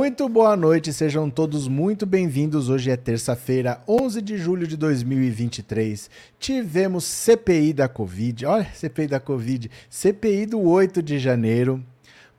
Muito boa noite, sejam todos muito bem-vindos. Hoje é terça-feira, 11 de julho de 2023. Tivemos CPI da Covid, olha, CPI da Covid, CPI do 8 de janeiro.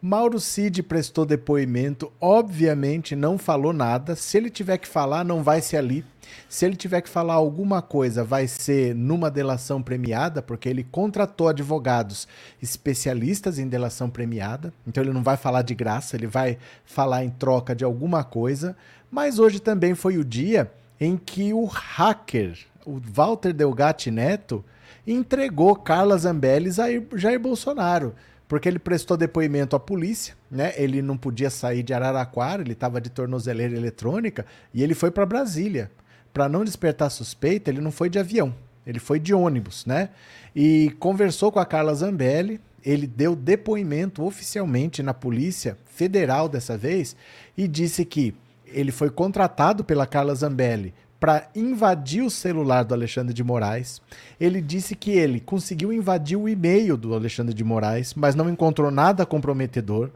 Mauro Cid prestou depoimento, obviamente não falou nada. Se ele tiver que falar, não vai ser ali. Se ele tiver que falar alguma coisa, vai ser numa delação premiada, porque ele contratou advogados especialistas em delação premiada. Então ele não vai falar de graça, ele vai falar em troca de alguma coisa. Mas hoje também foi o dia em que o hacker, o Walter Delgatti Neto, entregou Carla Zambelli a Jair Bolsonaro porque ele prestou depoimento à polícia, né? Ele não podia sair de Araraquara, ele estava de tornozeleira eletrônica e ele foi para Brasília. Para não despertar suspeita, ele não foi de avião, ele foi de ônibus, né? E conversou com a Carla Zambelli, ele deu depoimento oficialmente na Polícia Federal dessa vez e disse que ele foi contratado pela Carla Zambelli para invadir o celular do Alexandre de Moraes. Ele disse que ele conseguiu invadir o e-mail do Alexandre de Moraes, mas não encontrou nada comprometedor.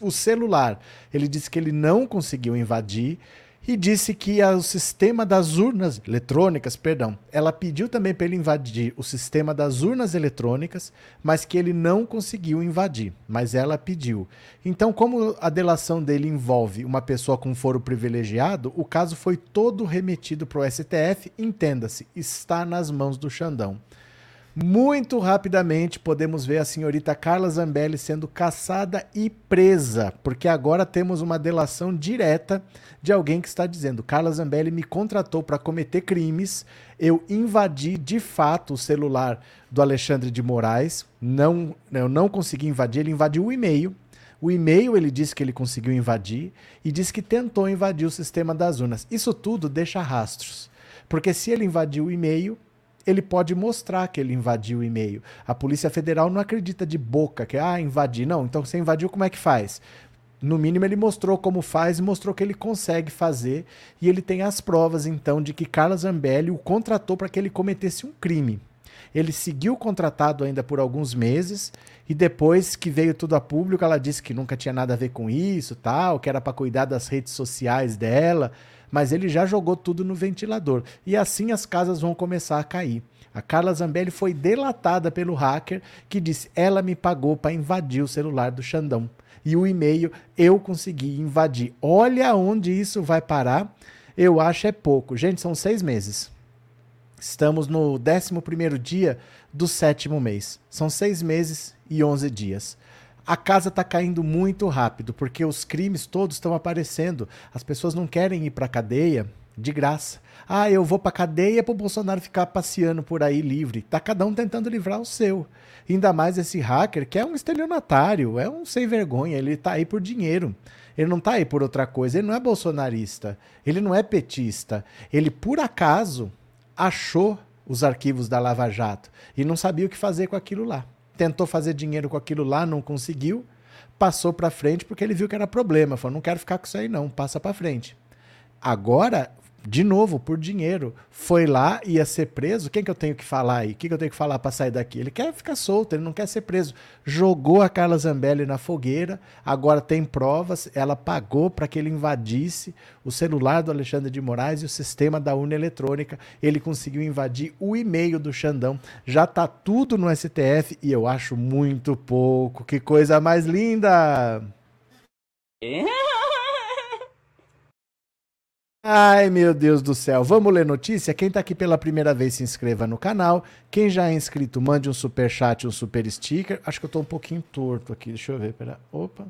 O celular, ele disse que ele não conseguiu invadir e disse que o sistema das urnas eletrônicas, perdão, ela pediu também para ele invadir o sistema das urnas eletrônicas, mas que ele não conseguiu invadir, mas ela pediu. Então, como a delação dele envolve uma pessoa com foro privilegiado, o caso foi todo remetido para o STF, entenda-se, está nas mãos do Xandão. Muito rapidamente podemos ver a senhorita Carla Zambelli sendo caçada e presa, porque agora temos uma delação direta de alguém que está dizendo: Carla Zambelli me contratou para cometer crimes, eu invadi de fato o celular do Alexandre de Moraes, não, eu não consegui invadir, ele invadiu o e-mail. O e-mail ele disse que ele conseguiu invadir e disse que tentou invadir o sistema das urnas. Isso tudo deixa rastros, porque se ele invadiu o e-mail, ele pode mostrar que ele invadiu o e-mail. A Polícia Federal não acredita de boca que, ah, invadi. Não, então você invadiu, como é que faz? No mínimo, ele mostrou como faz e mostrou que ele consegue fazer. E ele tem as provas, então, de que Carla Zambelli o contratou para que ele cometesse um crime. Ele seguiu contratado ainda por alguns meses e depois que veio tudo a público, ela disse que nunca tinha nada a ver com isso, tal, que era para cuidar das redes sociais dela mas ele já jogou tudo no ventilador. E assim as casas vão começar a cair. A Carla Zambelli foi delatada pelo hacker que disse: ela me pagou para invadir o celular do Xandão. E o e-mail eu consegui invadir. Olha onde isso vai parar. Eu acho é pouco. Gente, são seis meses. Estamos no 11 dia do sétimo mês. São seis meses e 11 dias a casa está caindo muito rápido, porque os crimes todos estão aparecendo. As pessoas não querem ir para a cadeia de graça. Ah, eu vou para cadeia para o Bolsonaro ficar passeando por aí livre. Tá cada um tentando livrar o seu. Ainda mais esse hacker, que é um estelionatário, é um sem vergonha, ele está aí por dinheiro. Ele não está aí por outra coisa, ele não é bolsonarista, ele não é petista. Ele, por acaso, achou os arquivos da Lava Jato e não sabia o que fazer com aquilo lá tentou fazer dinheiro com aquilo lá, não conseguiu, passou para frente porque ele viu que era problema, falou: "Não quero ficar com isso aí não, passa para frente". Agora de novo, por dinheiro, foi lá, ia ser preso. Quem que eu tenho que falar aí? O que, que eu tenho que falar para sair daqui? Ele quer ficar solto, ele não quer ser preso. Jogou a Carla Zambelli na fogueira, agora tem provas. Ela pagou para que ele invadisse o celular do Alexandre de Moraes e o sistema da urna eletrônica. Ele conseguiu invadir o e-mail do Xandão. Já tá tudo no STF e eu acho muito pouco. Que coisa mais linda! Ai, meu Deus do céu. Vamos ler notícia? Quem está aqui pela primeira vez, se inscreva no canal. Quem já é inscrito, mande um super chat, um super sticker. Acho que eu estou um pouquinho torto aqui. Deixa eu ver. Pera. Opa.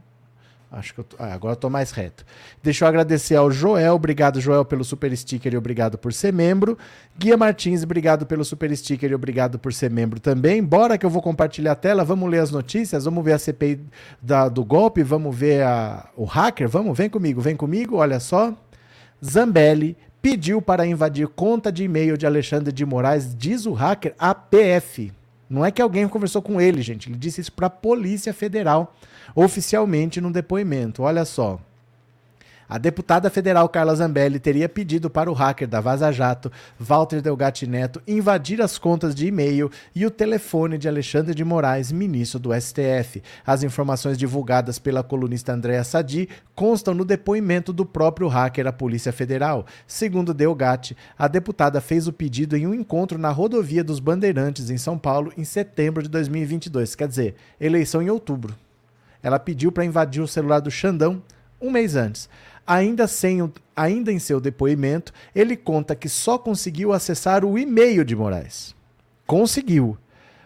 Acho que eu tô... ah, agora tô mais reto. Deixa eu agradecer ao Joel. Obrigado, Joel, pelo super sticker e obrigado por ser membro. Guia Martins, obrigado pelo super sticker e obrigado por ser membro também. Bora que eu vou compartilhar a tela. Vamos ler as notícias. Vamos ver a CPI da, do golpe. Vamos ver a, o hacker. Vamos, vem comigo, vem comigo. Olha só. Zambelli pediu para invadir conta de e-mail de Alexandre de Moraes, diz o hacker APF. Não é que alguém conversou com ele, gente. Ele disse isso para a Polícia Federal, oficialmente, num depoimento. Olha só. A deputada federal Carla Zambelli teria pedido para o hacker da Vaza Jato, Walter Delgatti Neto, invadir as contas de e-mail e o telefone de Alexandre de Moraes, ministro do STF. As informações divulgadas pela colunista Andréa Sadi constam no depoimento do próprio hacker à Polícia Federal. Segundo Delgatti, a deputada fez o pedido em um encontro na rodovia dos Bandeirantes, em São Paulo, em setembro de 2022. Quer dizer, eleição em outubro. Ela pediu para invadir o celular do Xandão um mês antes. Ainda, sem, ainda em seu depoimento, ele conta que só conseguiu acessar o e-mail de Moraes. Conseguiu,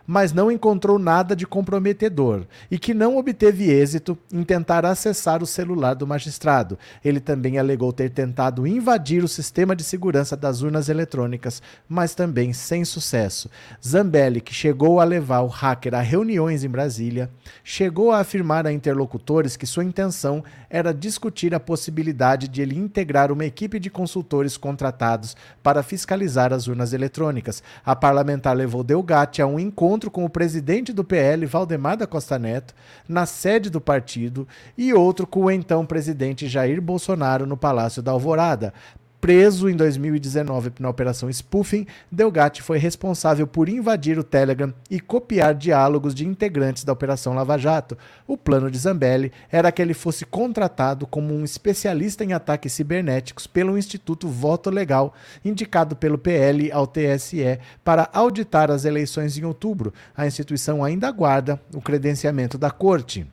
mas não encontrou nada de comprometedor e que não obteve êxito em tentar acessar o celular do magistrado. Ele também alegou ter tentado invadir o sistema de segurança das urnas eletrônicas, mas também sem sucesso. Zambelli, que chegou a levar o hacker a reuniões em Brasília, chegou a afirmar a interlocutores que sua intenção era discutir a possibilidade de ele integrar uma equipe de consultores contratados para fiscalizar as urnas eletrônicas. A parlamentar levou Delgatti a um encontro encontro com o presidente do PL, Valdemar da Costa Neto, na sede do partido, e outro com o então presidente Jair Bolsonaro no Palácio da Alvorada, Preso em 2019 na Operação Spoofing, Delgatti foi responsável por invadir o Telegram e copiar diálogos de integrantes da Operação Lava Jato. O plano de Zambelli era que ele fosse contratado como um especialista em ataques cibernéticos pelo Instituto Voto Legal, indicado pelo PL ao TSE para auditar as eleições em outubro. A instituição ainda aguarda o credenciamento da corte.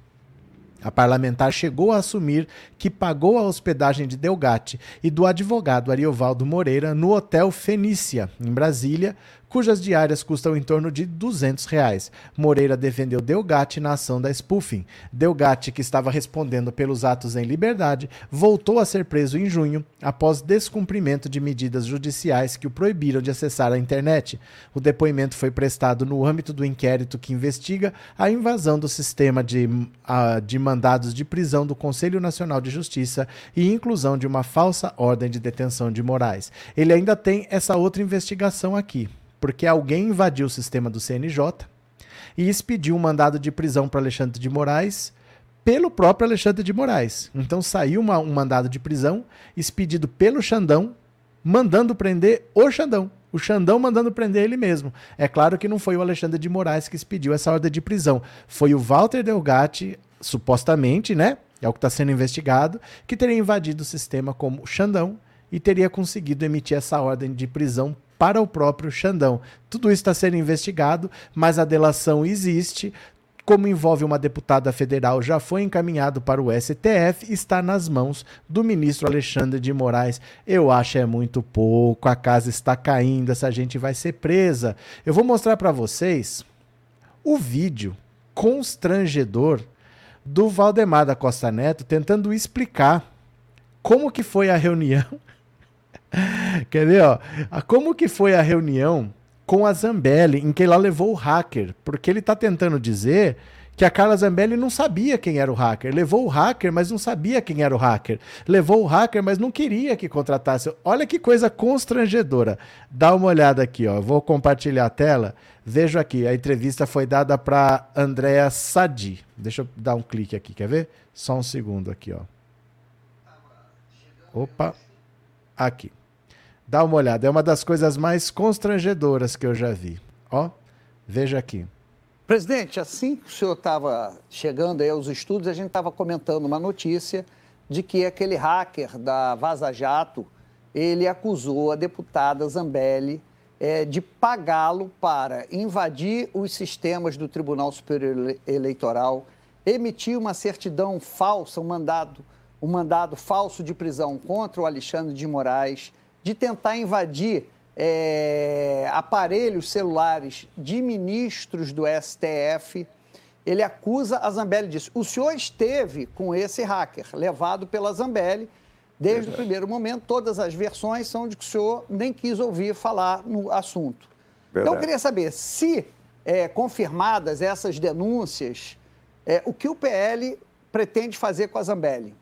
A parlamentar chegou a assumir que pagou a hospedagem de Delgatti e do advogado Ariovaldo Moreira no Hotel Fenícia, em Brasília, cujas diárias custam em torno de 200 reais. Moreira defendeu Delgatti na ação da spoofing. Delgatti, que estava respondendo pelos atos em liberdade, voltou a ser preso em junho, após descumprimento de medidas judiciais que o proibiram de acessar a internet. O depoimento foi prestado no âmbito do inquérito que investiga a invasão do sistema de, uh, de mandados de prisão do Conselho Nacional de Justiça e inclusão de uma falsa ordem de detenção de Moraes. Ele ainda tem essa outra investigação aqui porque alguém invadiu o sistema do CNJ e expediu um mandado de prisão para Alexandre de Moraes pelo próprio Alexandre de Moraes. Então saiu uma, um mandado de prisão expedido pelo Xandão, mandando prender o Xandão. O Xandão mandando prender ele mesmo. É claro que não foi o Alexandre de Moraes que expediu essa ordem de prisão. Foi o Walter Delgatti, supostamente, né? É o que está sendo investigado, que teria invadido o sistema como Xandão e teria conseguido emitir essa ordem de prisão para o próprio Xandão. Tudo isso está sendo investigado, mas a delação existe. Como envolve uma deputada federal, já foi encaminhado para o STF, está nas mãos do ministro Alexandre de Moraes. Eu acho é muito pouco, a casa está caindo, essa gente vai ser presa. Eu vou mostrar para vocês o vídeo constrangedor do Valdemar da Costa Neto tentando explicar como que foi a reunião Quer ver, ó? Como que foi a reunião com a Zambelli, em que ela levou o hacker? Porque ele está tentando dizer que a Carla Zambelli não sabia quem era o hacker. Levou o hacker, mas não sabia quem era o hacker. Levou o hacker, mas não queria que contratasse. Olha que coisa constrangedora. Dá uma olhada aqui, ó. vou compartilhar a tela. Vejo aqui, a entrevista foi dada para Andréa Sadi. Deixa eu dar um clique aqui, quer ver? Só um segundo aqui, ó. Opa, aqui. Dá uma olhada, é uma das coisas mais constrangedoras que eu já vi. Ó, veja aqui. Presidente, assim que o senhor estava chegando aí aos estudos, a gente estava comentando uma notícia de que aquele hacker da Vaza Jato, ele acusou a deputada Zambelli é, de pagá-lo para invadir os sistemas do Tribunal Superior Eleitoral, emitir uma certidão falsa, um mandado, um mandado falso de prisão contra o Alexandre de Moraes, de tentar invadir é, aparelhos celulares de ministros do STF. Ele acusa a Zambelli disso. O senhor esteve com esse hacker, levado pela Zambelli, desde o primeiro momento. Todas as versões são de que o senhor nem quis ouvir falar no assunto. Verdade. Então, eu queria saber se, é, confirmadas essas denúncias, é, o que o PL pretende fazer com a Zambelli?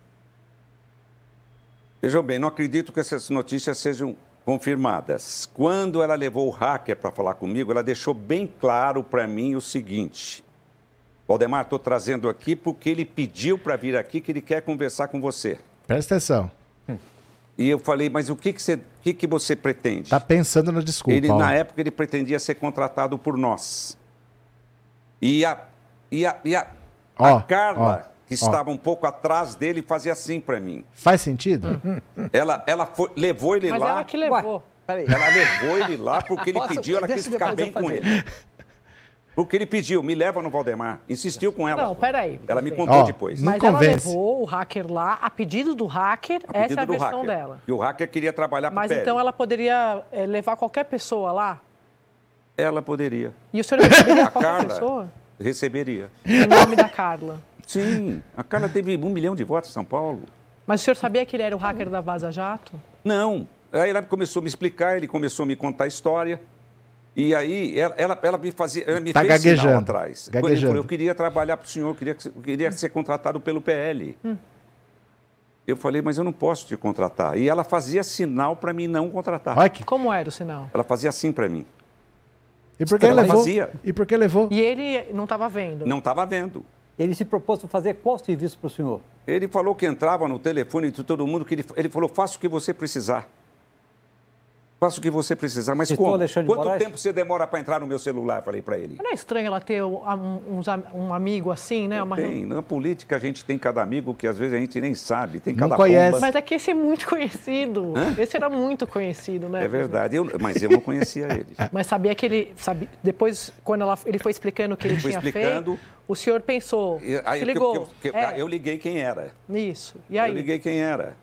Vejam bem, não acredito que essas notícias sejam confirmadas. Quando ela levou o hacker para falar comigo, ela deixou bem claro para mim o seguinte: Valdemar, estou trazendo aqui porque ele pediu para vir aqui que ele quer conversar com você. Presta atenção. E eu falei, mas o que, que, você, que, que você pretende? Tá pensando na desculpa. Ele, ó. na época, ele pretendia ser contratado por nós. E a, e a, e a, Ó, a Carla, ó, que estava um pouco atrás dele, fazia assim para mim. Faz sentido? Ela, ela foi- levou ele Mas lá. ela que levou. Ué, peraí. Ela levou ele lá porque ele Posso- pediu, ela deixa quis ficar bem com ele. Porque ele pediu, me leva no Valdemar. Insistiu com ela. Não, peraí. Ela me contou Ó, depois. Não Mas ela convence. levou o hacker lá, a pedido do hacker, A essa pedido é a do versão hacker. dela. E o hacker queria trabalhar para Mas então ela poderia eh, levar qualquer pessoa lá? Ela poderia. E o senhor receberia A qualquer Carla pessoa? receberia. Em nome da Carla. Sim, a Carla teve um milhão de votos em São Paulo. Mas o senhor sabia que ele era o hacker da Vaza Jato? Não. Aí ela começou a me explicar, ele começou a me contar a história. E aí ela, ela, ela me fazia, ela me Tá fez sinal gaguejando, atrás. gaguejando. Falou, eu queria trabalhar para o senhor, eu queria, que- eu queria ser contratado pelo PL. Hum. Eu falei, mas eu não posso te contratar. E ela fazia sinal para mim não contratar. Que... Como era o sinal? Ela fazia assim para mim. E por que Ela levou? fazia. E por que levou? E ele não estava vendo. Não estava vendo. Ele se propôs a fazer qual serviço para o senhor? Ele falou que entrava no telefone de todo mundo, que ele, ele falou, faça o que você precisar. Faça o que você precisar. Mas como? Alexandre Quanto Moraes? tempo você demora para entrar no meu celular? Falei para ele. Não é estranho ela ter um, um- um amigo assim, né? Uma- Tem, na política a gente tem cada amigo que às vezes a gente nem sabe, tem Não cada conhece. pomba. Mas é que esse é muito conhecido. Hã? Esse era muito conhecido, né? É verdade, eu- mas eu não conhecia ele. Mas sabia que ele. Sabe, depois, quando ela- ele foi explicando o que ele Foi tinha explicando. feito, o senhor pensou. Aí eu- ligou. que eu, que- É, eu liguei quem era. Isso. E Eu aí? liguei quem era.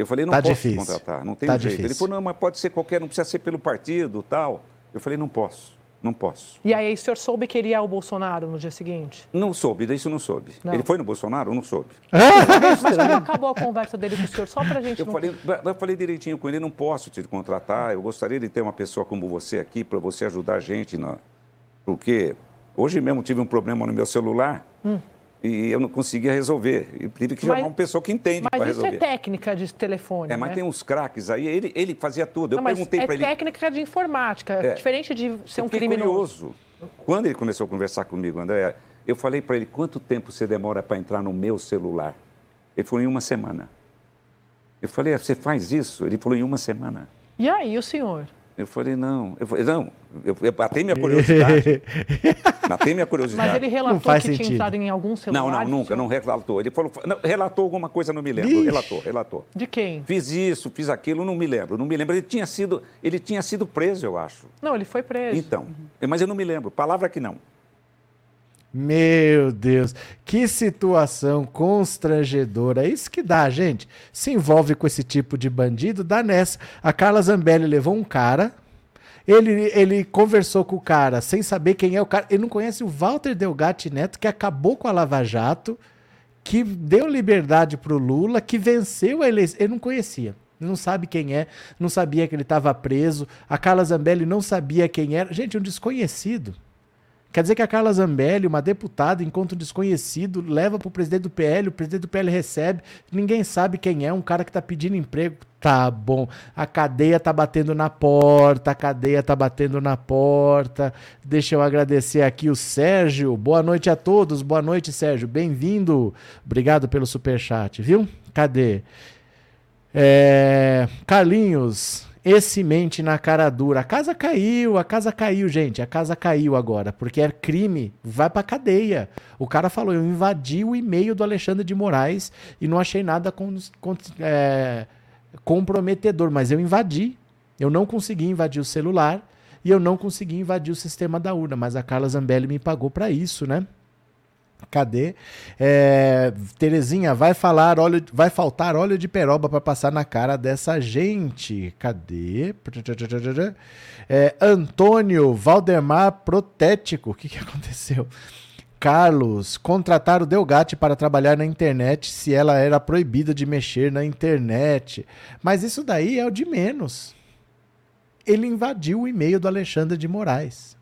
Eu falei, não Tá posso difícil. te contratar, não tem Tá jeito. Ele difícil. falou, não, mas pode ser qualquer, não precisa ser pelo partido tal. Eu falei, não posso, não posso. E aí o senhor soube que ele ia ao Bolsonaro no dia seguinte? Não soube, disso não soube. Não. Ele foi no Bolsonaro? Não soube. Mas como acabou a conversa dele com o senhor? Só pra gente Eu não. falei, eu falei direitinho com ele, não posso te contratar, eu gostaria de ter uma pessoa como você aqui para você ajudar a gente, na... porque hoje mesmo tive um problema no meu celular e eu não conseguia resolver. E tive que chamar Hum. Mas- uma pessoa que entende para Mas isso resolver. é técnica de telefone. É, mas né? tem uns craques aí, ele, ele fazia tudo. Eu Não, mas perguntei é para ele. técnica de informática. É. Diferente de ser eu um criminoso. curioso. Quando ele começou a conversar comigo, André, eu falei para ele, quanto tempo você demora para entrar no meu celular? Ele falou, em uma semana. Eu falei, "Ah, você faz isso? Ele falou, em uma semana. E aí, o senhor? Eu falei, não. Eu falei, não, eu, eu batei minha curiosidade. Matei minha curiosidade. Mas ele relatou faz que sentido. tinha entrado em algum celular? Não, não, nunca, não relatou. Ele falou, não, relatou alguma coisa, não me lembro. Ixi. Relatou, relatou. De quem? Fiz isso, fiz aquilo, não me lembro, não me lembro. Ele tinha sido, ele tinha sido preso, eu acho. Não, ele foi preso. Então, mas eu não me lembro. Palavra que não. Meu Deus, que situação constrangedora. Isso que dá, gente. Se envolve com esse tipo de bandido, dá nessa. A Carla Zambelli levou um cara, ele, ele conversou com o cara sem saber quem é o cara. Ele não conhece o Walter Delgatti Neto, que acabou com a Lava Jato, que deu liberdade pro Lula, que venceu a eleição. Ele não conhecia. Não sabe quem é, não sabia que ele estava preso. A Carla Zambelli não sabia quem era. Gente, um desconhecido. Quer dizer que a Carla Zambelli, uma deputada, encontra um desconhecido, leva para o presidente do PL, o presidente do PL recebe, ninguém sabe quem é, um cara que está pedindo emprego. Tá bom, a cadeia tá batendo na porta, a cadeia tá batendo na porta. Deixa eu agradecer aqui o Sérgio. Boa noite a todos, boa noite, Sérgio. Bem-vindo. Obrigado pelo superchat, viu? Cadê? É, Carlinhos, esse mente na cara dura. A casa caiu, a casa caiu, gente. A casa caiu agora, porque é crime, vai pra cadeia. O cara falou: eu invadi o e-mail do Alexandre de Moraes e não achei nada com, com- é, comprometedor, mas eu invadi. Eu não consegui invadir o celular e eu não consegui invadir o sistema da urna, mas a Carla Zambelli me pagou pra isso, né? Cadê? É, Terezinha, vai falar óleo, vai faltar óleo de peroba para passar na cara dessa gente. Cadê? É, Antônio Valdemar Protético. O que, que aconteceu? Carlos, contratar o Delgatti para trabalhar na internet se ela era proibida de mexer na internet. Mas isso daí é o de menos. Ele invadiu o e-mail do Alexandre de Moraes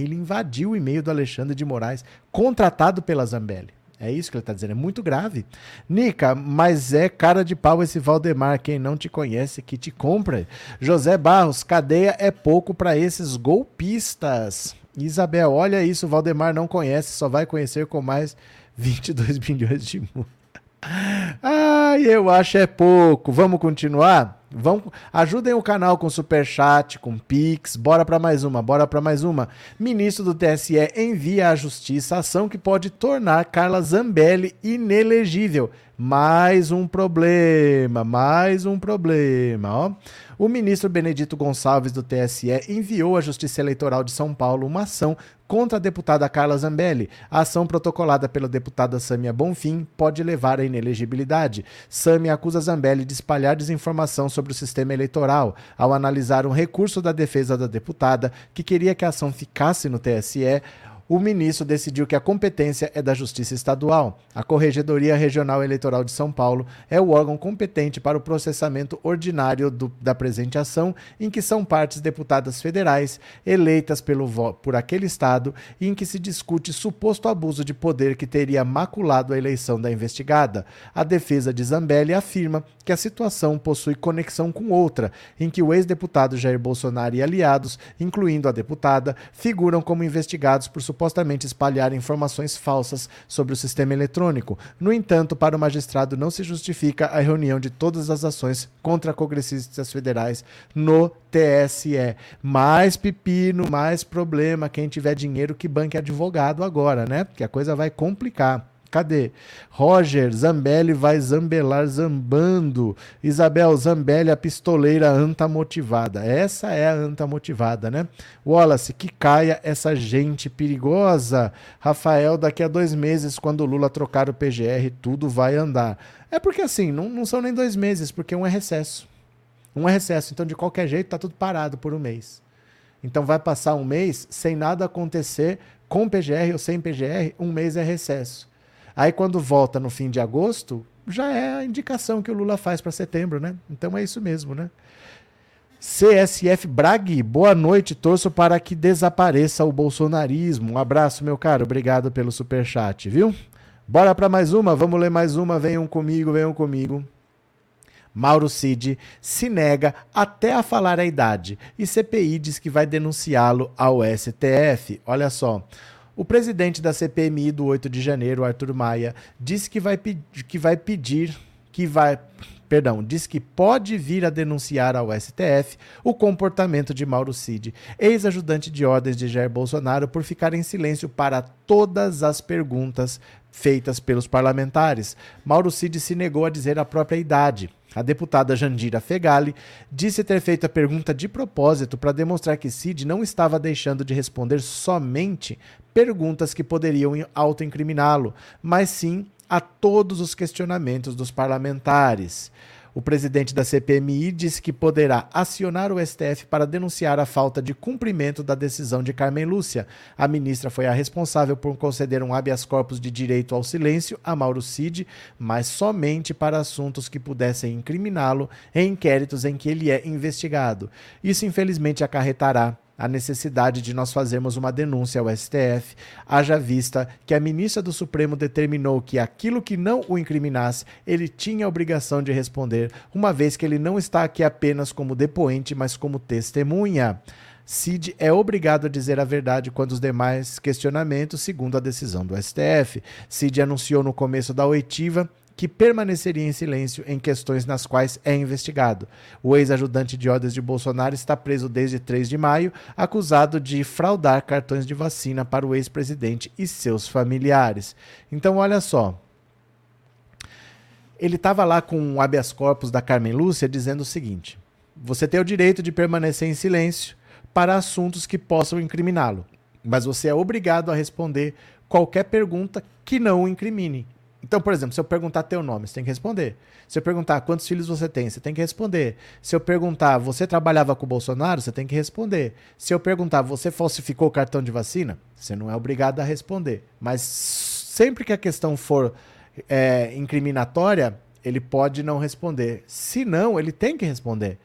ele invadiu o e-mail do Alexandre de Moraes, contratado pela Zambelli. É isso que ele está dizendo, é muito grave. Nica, mas é cara de pau esse Valdemar, quem não te conhece que te compra. José Barros, cadeia é pouco para esses golpistas. Isabel, olha isso, Valdemar não conhece, só vai conhecer com mais 22 milhões de multa. Ah, Ai, eu acho é pouco. Vamos continuar? Vão, ajudem o canal com super chat, com pix. Bora para mais uma, bora para mais uma. Ministro do TSE envia à justiça ação que pode tornar Carla Zambelli inelegível. Mais um problema, mais um problema, ó. O ministro Benedito Gonçalves do TSE enviou à Justiça Eleitoral de São Paulo uma ação contra a deputada Carla Zambelli. A ação protocolada pela deputada Sâmia Bonfim pode levar à inelegibilidade. Sâmia acusa Zambelli de espalhar desinformação sobre o sistema eleitoral ao analisar um recurso da defesa da deputada que queria que a ação ficasse no TSE o ministro decidiu que a competência é da Justiça Estadual. A Corregedoria Regional Eleitoral de São Paulo é o órgão competente para o processamento ordinário do, da presente ação, em que são partes deputadas federais eleitas pelo, por aquele Estado e em que se discute suposto abuso de poder que teria maculado a eleição da investigada. A defesa de Zambelli afirma que a situação possui conexão com outra, em que o ex-deputado Jair Bolsonaro e aliados, incluindo a deputada, figuram como investigados por supostamente espalhar informações falsas sobre o sistema eletrônico. No entanto, para o magistrado não se justifica a reunião de todas as ações contra congressistas federais no TSE. Mais pepino, mais problema. Quem tiver dinheiro que banque advogado agora, né? Porque a coisa vai complicar. Cadê? Roger, Zambelli vai zambelar zambando. Isabel, Zambelli, a pistoleira anta motivada. Essa é a anta motivada, né? Wallace, que caia essa gente perigosa. Rafael, daqui a dois meses, quando o Lula trocar o PGR, tudo vai andar. É porque assim, não, não são nem dois meses, porque um é recesso. Um é recesso, então de qualquer jeito tá tudo parado por um mês. Então vai passar um mês sem nada acontecer com PGR ou sem PGR, um mês é recesso. Aí quando volta no fim de agosto, já é a indicação que o Lula faz para setembro, né? Então é isso mesmo, né? CSF Bragui, boa noite, torço para que desapareça o bolsonarismo. Um abraço, meu caro, obrigado pelo super chat, viu? Bora para mais uma, vamos ler mais uma, venham comigo, venham comigo. Mauro Cid se nega até a falar a idade e CPI diz que vai denunciá-lo ao STF. Olha só. O presidente da CPMI do 8 de janeiro, Arthur Maia, disse que vai, que vai pedir, que vai, perdão, diz que pode vir a denunciar ao STF o comportamento de Mauro Cid, ex-ajudante de ordens de Jair Bolsonaro, por ficar em silêncio para todas as perguntas feitas pelos parlamentares. Mauro Cid se negou a dizer a própria idade. A deputada Jandira Fegali disse ter feito a pergunta de propósito para demonstrar que Cid não estava deixando de responder somente perguntas que poderiam autoincriminá-lo, mas sim a todos os questionamentos dos parlamentares. O presidente da CPMI disse que poderá acionar o STF para denunciar a falta de cumprimento da decisão de Carmen Lúcia. A ministra foi a responsável por conceder um habeas corpus de direito ao silêncio a Mauro Cid, mas somente para assuntos que pudessem incriminá-lo em inquéritos em que ele é investigado. Isso, infelizmente, acarretará a necessidade de nós fazermos uma denúncia ao STF, haja vista que a ministra do Supremo determinou que aquilo que não o incriminasse, ele tinha a obrigação de responder, uma vez que ele não está aqui apenas como depoente, mas como testemunha. Cid é obrigado a dizer a verdade quando os demais questionamentos, segundo a decisão do STF. Cid anunciou no começo da oitiva que permaneceria em silêncio em questões nas quais é investigado. O ex-ajudante de ordens de Bolsonaro está preso desde 3 de maio, acusado de fraudar cartões de vacina para o ex-presidente e seus familiares. Então, olha só. Ele estava lá com o habeas corpus da Carmen Lúcia dizendo o seguinte: você tem o direito de permanecer em silêncio para assuntos que possam incriminá-lo, mas você é obrigado a responder qualquer pergunta que não o incrimine. Então, por exemplo, se eu perguntar teu nome, você tem que responder. Se eu perguntar quantos filhos você tem, você tem que responder. Se eu perguntar você trabalhava com o Bolsonaro, você tem que responder. Se eu perguntar você falsificou o cartão de vacina, você não é obrigado a responder. Mas sempre que a questão for é, incriminatória, ele pode não responder. Se não, ele tem que responder.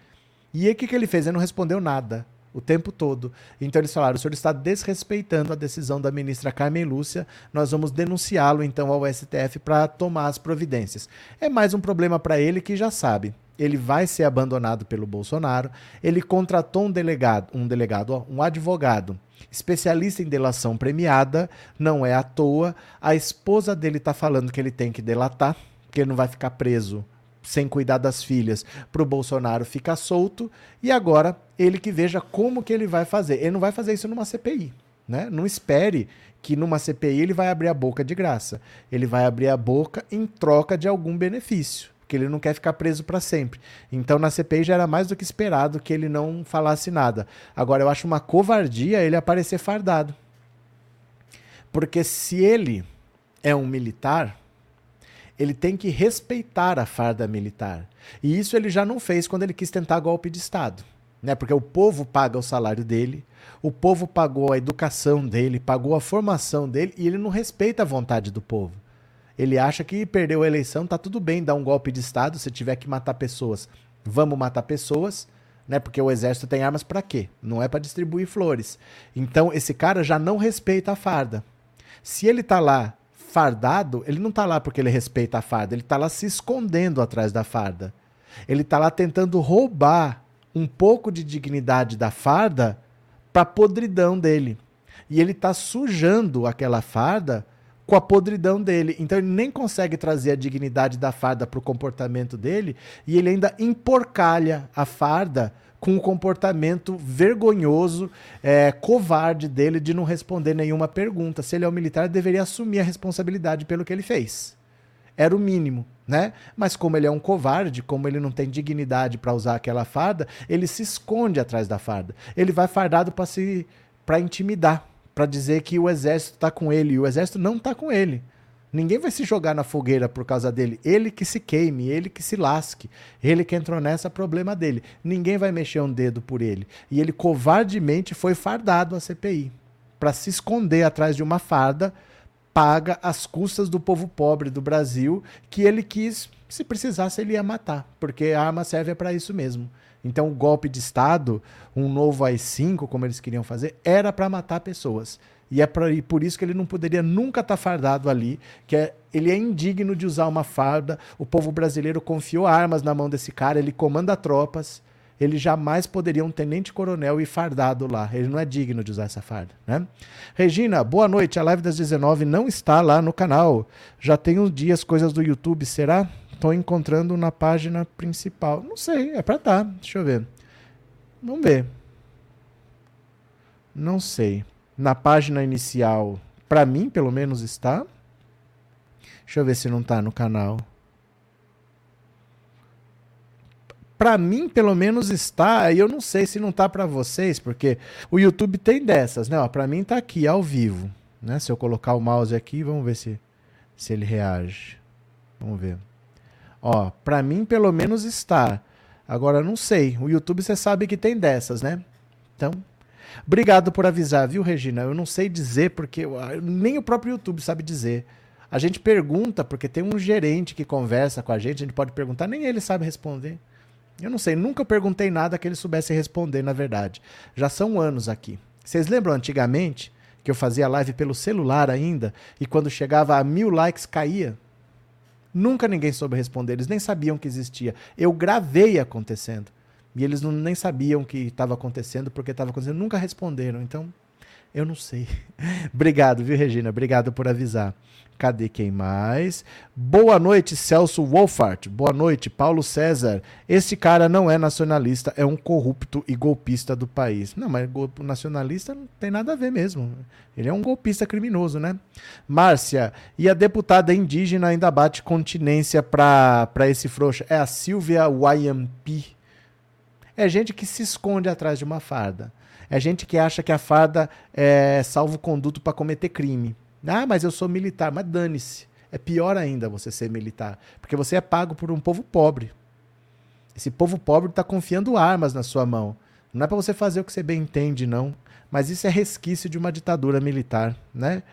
E aí o que, que ele fez? Ele não respondeu nada o tempo todo. Então eles falaram: o senhor está desrespeitando a decisão da ministra Carmen Lúcia, nós vamos denunciá-lo então ao STF para tomar as providências. É mais um problema para ele que já sabe. Ele vai ser abandonado pelo Bolsonaro. Ele contratou um delegado, um delegado, um advogado especialista em delação premiada, não é à toa. A esposa dele está falando que ele tem que delatar, que ele não vai ficar preso sem cuidar das filhas, para o Bolsonaro ficar solto, e agora ele que veja como que ele vai fazer. Ele não vai fazer isso numa CPI. Né? Não espere que numa CPI ele vai abrir a boca de graça. Ele vai abrir a boca em troca de algum benefício, porque ele não quer ficar preso para sempre. Então na CPI já era mais do que esperado que ele não falasse nada. Agora eu acho uma covardia ele aparecer fardado. Porque se ele é um militar, ele tem que respeitar a farda militar. E isso ele já não fez quando ele quis tentar golpe de Estado. Né? Porque o povo paga o salário dele, o povo pagou a educação dele, pagou a formação dele e ele não respeita a vontade do povo. Ele acha que perdeu a eleição, tá tudo bem dar um golpe de Estado, se tiver que matar pessoas, vamos matar pessoas, né? Porque o exército tem armas para quê? Não é para distribuir flores. Então esse cara já não respeita a farda. Se ele tá lá fardado, ele não está lá porque ele respeita a farda, ele está lá se escondendo atrás da farda. Ele está lá tentando roubar um pouco de dignidade da farda para a podridão dele. E ele está sujando aquela farda com a podridão dele. Então ele nem consegue trazer a dignidade da farda para o comportamento dele e ele ainda emporcalha a farda com o comportamento vergonhoso, é, covarde dele de não responder nenhuma pergunta. Se ele é um militar, deveria assumir a responsabilidade pelo que ele fez. Era o mínimo, né? Mas como ele é um covarde, como ele não tem dignidade para usar aquela farda, ele se esconde atrás da farda. Ele vai fardado para se para intimidar, para dizer que o exército está com ele e o exército não está com ele. Ninguém vai se jogar na fogueira por causa dele. Ele que se queime, ele que se lasque. Ele que entrou nessa, problema dele. Ninguém vai mexer um dedo por ele. E ele covardemente foi fardado à CPI para se esconder atrás de uma farda paga às custas do povo pobre do Brasil, que ele quis, se precisasse, ele ia matar, porque a arma serve para isso mesmo. Então, o golpe de Estado, um novo AI-5, como eles queriam fazer, era para matar pessoas. E é pra, e por isso que ele não poderia nunca estar tá fardado ali, que é, ele é indigno de usar uma farda. O povo brasileiro confiou armas na mão desse cara, ele comanda tropas. Ele jamais poderia um tenente-coronel ir fardado lá. Ele não é digno de usar essa farda, né? Regina, boa noite. A live das 19 não está lá no canal. Já tem uns dias coisas do YouTube, será? Estou encontrando na página principal. Não sei, é para estar. Tá. Deixa eu ver. Vamos ver. Não sei na página inicial, para mim pelo menos está. Deixa eu ver se não está no canal. Para mim, pelo menos está, e eu não sei se não está para vocês, porque o YouTube tem dessas, né? Para mim está aqui ao vivo, né? Se eu colocar o mouse aqui, vamos ver se se ele reage. Vamos ver. Ó, para mim pelo menos está. Agora não sei. O YouTube você sabe que tem dessas, né? Então, Obrigado por avisar, viu, Regina? Eu não sei dizer porque nem o próprio YouTube sabe dizer. A gente pergunta porque tem um gerente que conversa com a gente, a gente pode perguntar, nem ele sabe responder. Eu não sei, nunca perguntei nada que ele soubesse responder, na verdade. Já são anos aqui. Vocês lembram antigamente que eu fazia live pelo celular ainda e quando chegava a mil likes caía? Nunca ninguém soube responder, eles nem sabiam que existia. Eu gravei acontecendo. E eles não, nem sabiam que estava acontecendo, porque estava acontecendo, nunca responderam. Então, eu não sei. Obrigado, viu, Regina? Obrigado por avisar. Cadê quem mais? Boa noite, Celso Wolfart. Boa noite, Paulo César. Esse cara não é nacionalista, é um corrupto e golpista do país. Não, mas nacionalista não tem nada a ver mesmo. Ele é um golpista criminoso, né? Márcia, e a deputada indígena ainda bate continência para esse frouxo. É a Silvia Wayampi. É gente que se esconde atrás de uma farda. É gente que acha que a farda é salvo-conduto para cometer crime. Ah, mas eu sou militar. Mas dane-se. É pior ainda você ser militar. Porque você é pago por um povo pobre. Esse povo pobre está confiando armas na sua mão. Não é para você fazer o que você bem entende, não mas isso é resquício de uma ditadura militar, né?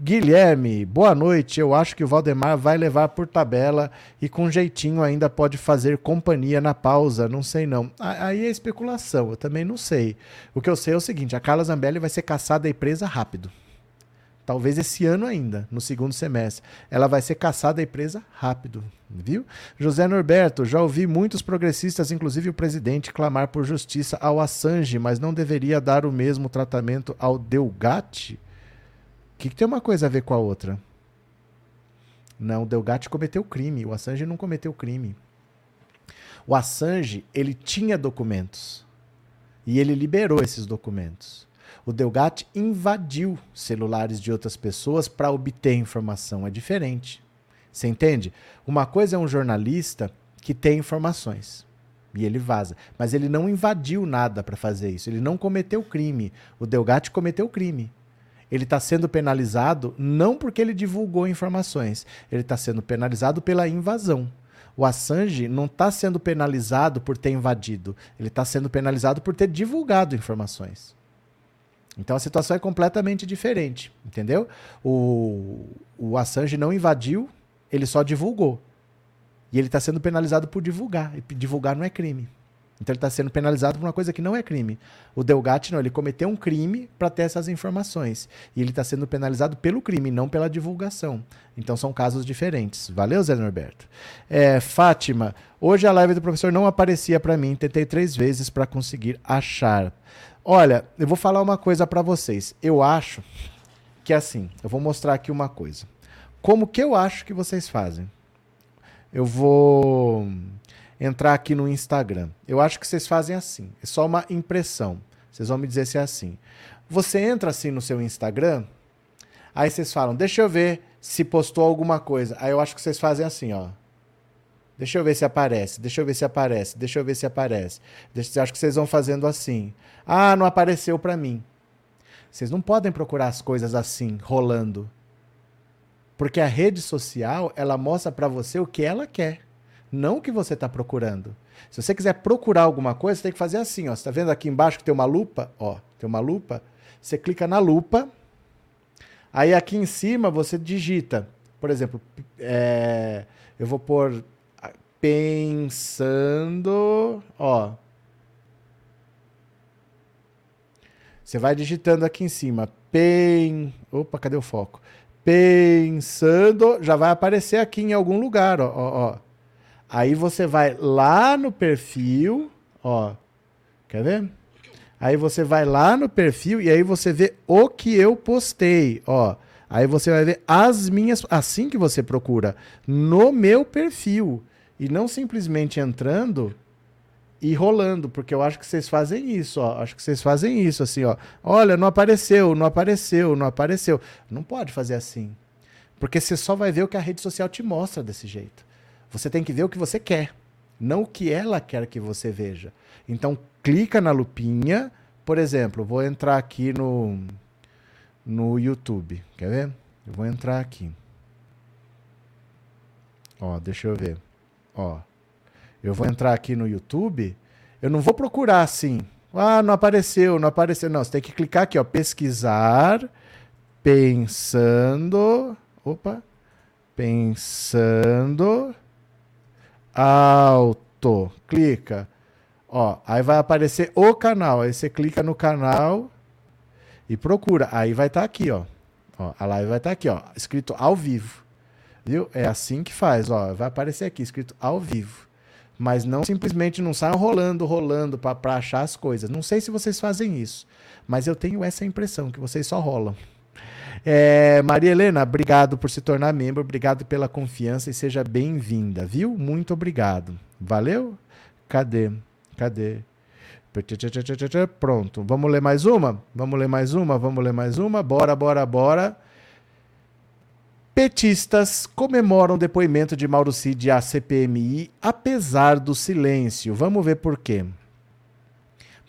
Guilherme, boa noite. Eu acho que o Valdemar vai levar por tabela e com jeitinho ainda pode fazer companhia na pausa, não sei não. Aí é especulação, eu também não sei. O que eu sei é o seguinte, a Carla Zambelli vai ser caçada e presa rápido. Talvez esse ano ainda, no segundo semestre. Ela vai ser caçada e presa rápido, viu? José Norberto, já ouvi muitos progressistas, inclusive o presidente, clamar por justiça ao Assange, mas não deveria dar o mesmo tratamento ao Delgatti? O que, que tem uma coisa a ver com a outra? Não, o Delgatti cometeu crime, o Assange não cometeu crime. O Assange, ele tinha documentos. E ele liberou esses documentos. O Delgatti invadiu celulares de outras pessoas para obter informação. É diferente. Você entende? Uma coisa é um jornalista que tem informações e ele vaza, mas ele não invadiu nada para fazer isso. Ele não cometeu crime. O Delgatti cometeu crime. Ele está sendo penalizado não porque ele divulgou informações, ele está sendo penalizado pela invasão. O Assange não está sendo penalizado por ter invadido, ele está sendo penalizado por ter divulgado informações. Então a situação é completamente diferente, entendeu? O, o Assange não invadiu, ele só divulgou. E ele está sendo penalizado por divulgar. E divulgar não é crime. Então ele está sendo penalizado por uma coisa que não é crime. O Delgatti não, ele cometeu um crime para ter essas informações. E ele está sendo penalizado pelo crime, não pela divulgação. Então são casos diferentes. Valeu, Zé Norberto. É, Fátima, hoje a live do professor não aparecia para mim. Tentei três vezes para conseguir achar. Olha, eu vou falar uma coisa para vocês. Eu acho que assim, eu vou mostrar aqui uma coisa. Como que eu acho que vocês fazem? Eu vou entrar aqui no Instagram. Eu acho que vocês fazem assim. É só uma impressão. Vocês vão me dizer se é assim. Você entra assim no seu Instagram, aí vocês falam, deixa eu ver se postou alguma coisa. Aí eu acho que vocês fazem assim, ó. Deixa eu ver se aparece, deixa eu ver se aparece, deixa eu ver se aparece. Deixa, acho que vocês vão fazendo assim. Ah, não apareceu para mim. Vocês não podem procurar as coisas assim, rolando. Porque a rede social, ela mostra para você o que ela quer não o que você está procurando. Se você quiser procurar alguma coisa, você tem que fazer assim, ó. Você está vendo aqui embaixo que tem uma lupa? Ó, tem uma lupa. Você clica na lupa. Aí aqui em cima você digita, por exemplo, é, eu vou pôr pensando, ó. Você vai digitando aqui em cima, pen, opa, cadê o foco? Pensando, já vai aparecer aqui em algum lugar, ó, ó, ó. Aí você vai lá no perfil, ó. Quer ver? Aí você vai lá no perfil e aí você vê o que eu postei, ó. Aí você vai ver as minhas, assim que você procura, no meu perfil e não simplesmente entrando e rolando, porque eu acho que vocês fazem isso, ó. Acho que vocês fazem isso assim, ó. Olha, não apareceu, não apareceu, não apareceu. Não pode fazer assim. Porque você só vai ver o que a rede social te mostra desse jeito. Você tem que ver o que você quer, não o que ela quer que você veja. Então, clica na lupinha. Por exemplo, vou entrar aqui no, no YouTube. Quer ver? Eu vou entrar aqui. Ó, deixa eu ver. Ó, eu vou entrar aqui no YouTube. Eu não vou procurar assim. Ah, não apareceu, não apareceu. Não, você tem que clicar aqui, ó. Pesquisar, pensando. Opa. Pensando alto. Clica. Ó, aí vai aparecer o canal. Aí você clica no canal e procura. Aí vai estar tá aqui, ó. ó. A live vai estar tá aqui, ó. Escrito ao vivo. Viu? É assim que faz, ó. Vai aparecer aqui, escrito ao vivo. Mas não simplesmente não saiam rolando, rolando para achar as coisas. Não sei se vocês fazem isso. Mas eu tenho essa impressão que vocês só rolam. É, Maria Helena, obrigado por se tornar membro, obrigado pela confiança e seja bem-vinda, viu? Muito obrigado. Valeu? Cadê? Cadê? Pronto. Vamos ler mais uma? Vamos ler mais uma? Vamos ler mais uma? Bora, bora, bora. Petistas comemoram o depoimento de Mauro Cid à CPMI, apesar do silêncio. Vamos ver por quê.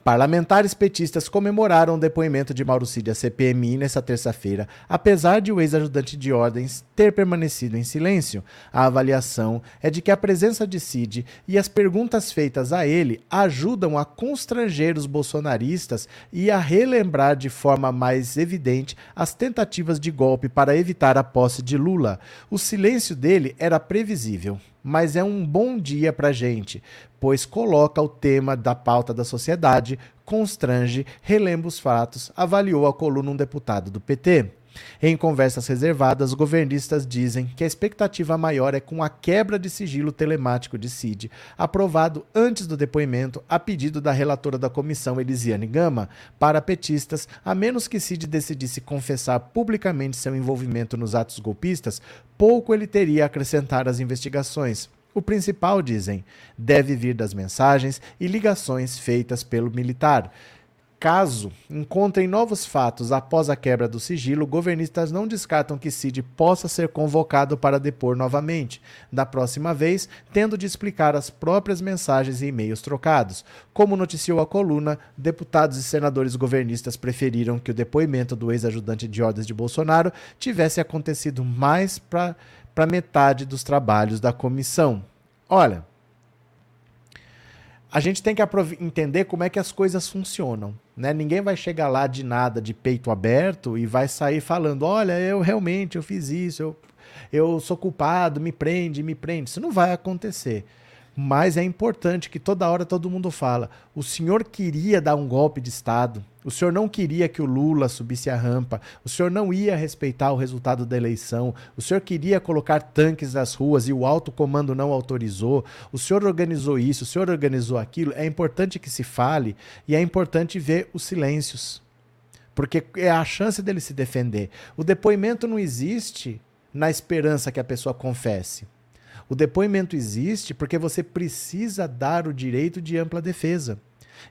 Parlamentares petistas comemoraram o depoimento de Mauro Cid à CPMI nesta terça-feira, apesar de o ex-ajudante de ordens ter permanecido em silêncio. A avaliação é de que a presença de Cid e as perguntas feitas a ele ajudam a constranger os bolsonaristas e a relembrar de forma mais evidente as tentativas de golpe para evitar a posse de Lula. O silêncio dele era previsível mas é um bom dia para gente, pois coloca o tema da pauta da sociedade, constrange, relembra os fatos, avaliou a coluna um deputado do PT. Em conversas reservadas, governistas dizem que a expectativa maior é com a quebra de sigilo telemático de CID, aprovado antes do depoimento a pedido da relatora da comissão Elisiane Gama. Para petistas, a menos que CID decidisse confessar publicamente seu envolvimento nos atos golpistas, pouco ele teria a acrescentar às investigações. O principal, dizem, deve vir das mensagens e ligações feitas pelo militar. Caso encontrem novos fatos após a quebra do sigilo, governistas não descartam que Cid possa ser convocado para depor novamente, da próxima vez, tendo de explicar as próprias mensagens e e-mails trocados. Como noticiou a coluna, deputados e senadores governistas preferiram que o depoimento do ex-ajudante de ordens de Bolsonaro tivesse acontecido mais para metade dos trabalhos da comissão. Olha, a gente tem que entender como é que as coisas funcionam. Né? Ninguém vai chegar lá de nada, de peito aberto, e vai sair falando: olha, eu realmente eu fiz isso, eu, eu sou culpado, me prende, me prende. Isso não vai acontecer. Mas é importante que toda hora todo mundo fala: o senhor queria dar um golpe de Estado, o senhor não queria que o Lula subisse a rampa, o senhor não ia respeitar o resultado da eleição, o senhor queria colocar tanques nas ruas e o alto comando não autorizou, o senhor organizou isso, o senhor organizou aquilo. É importante que se fale e é importante ver os silêncios. Porque é a chance dele se defender. O depoimento não existe na esperança que a pessoa confesse. O depoimento existe porque você precisa dar o direito de ampla defesa.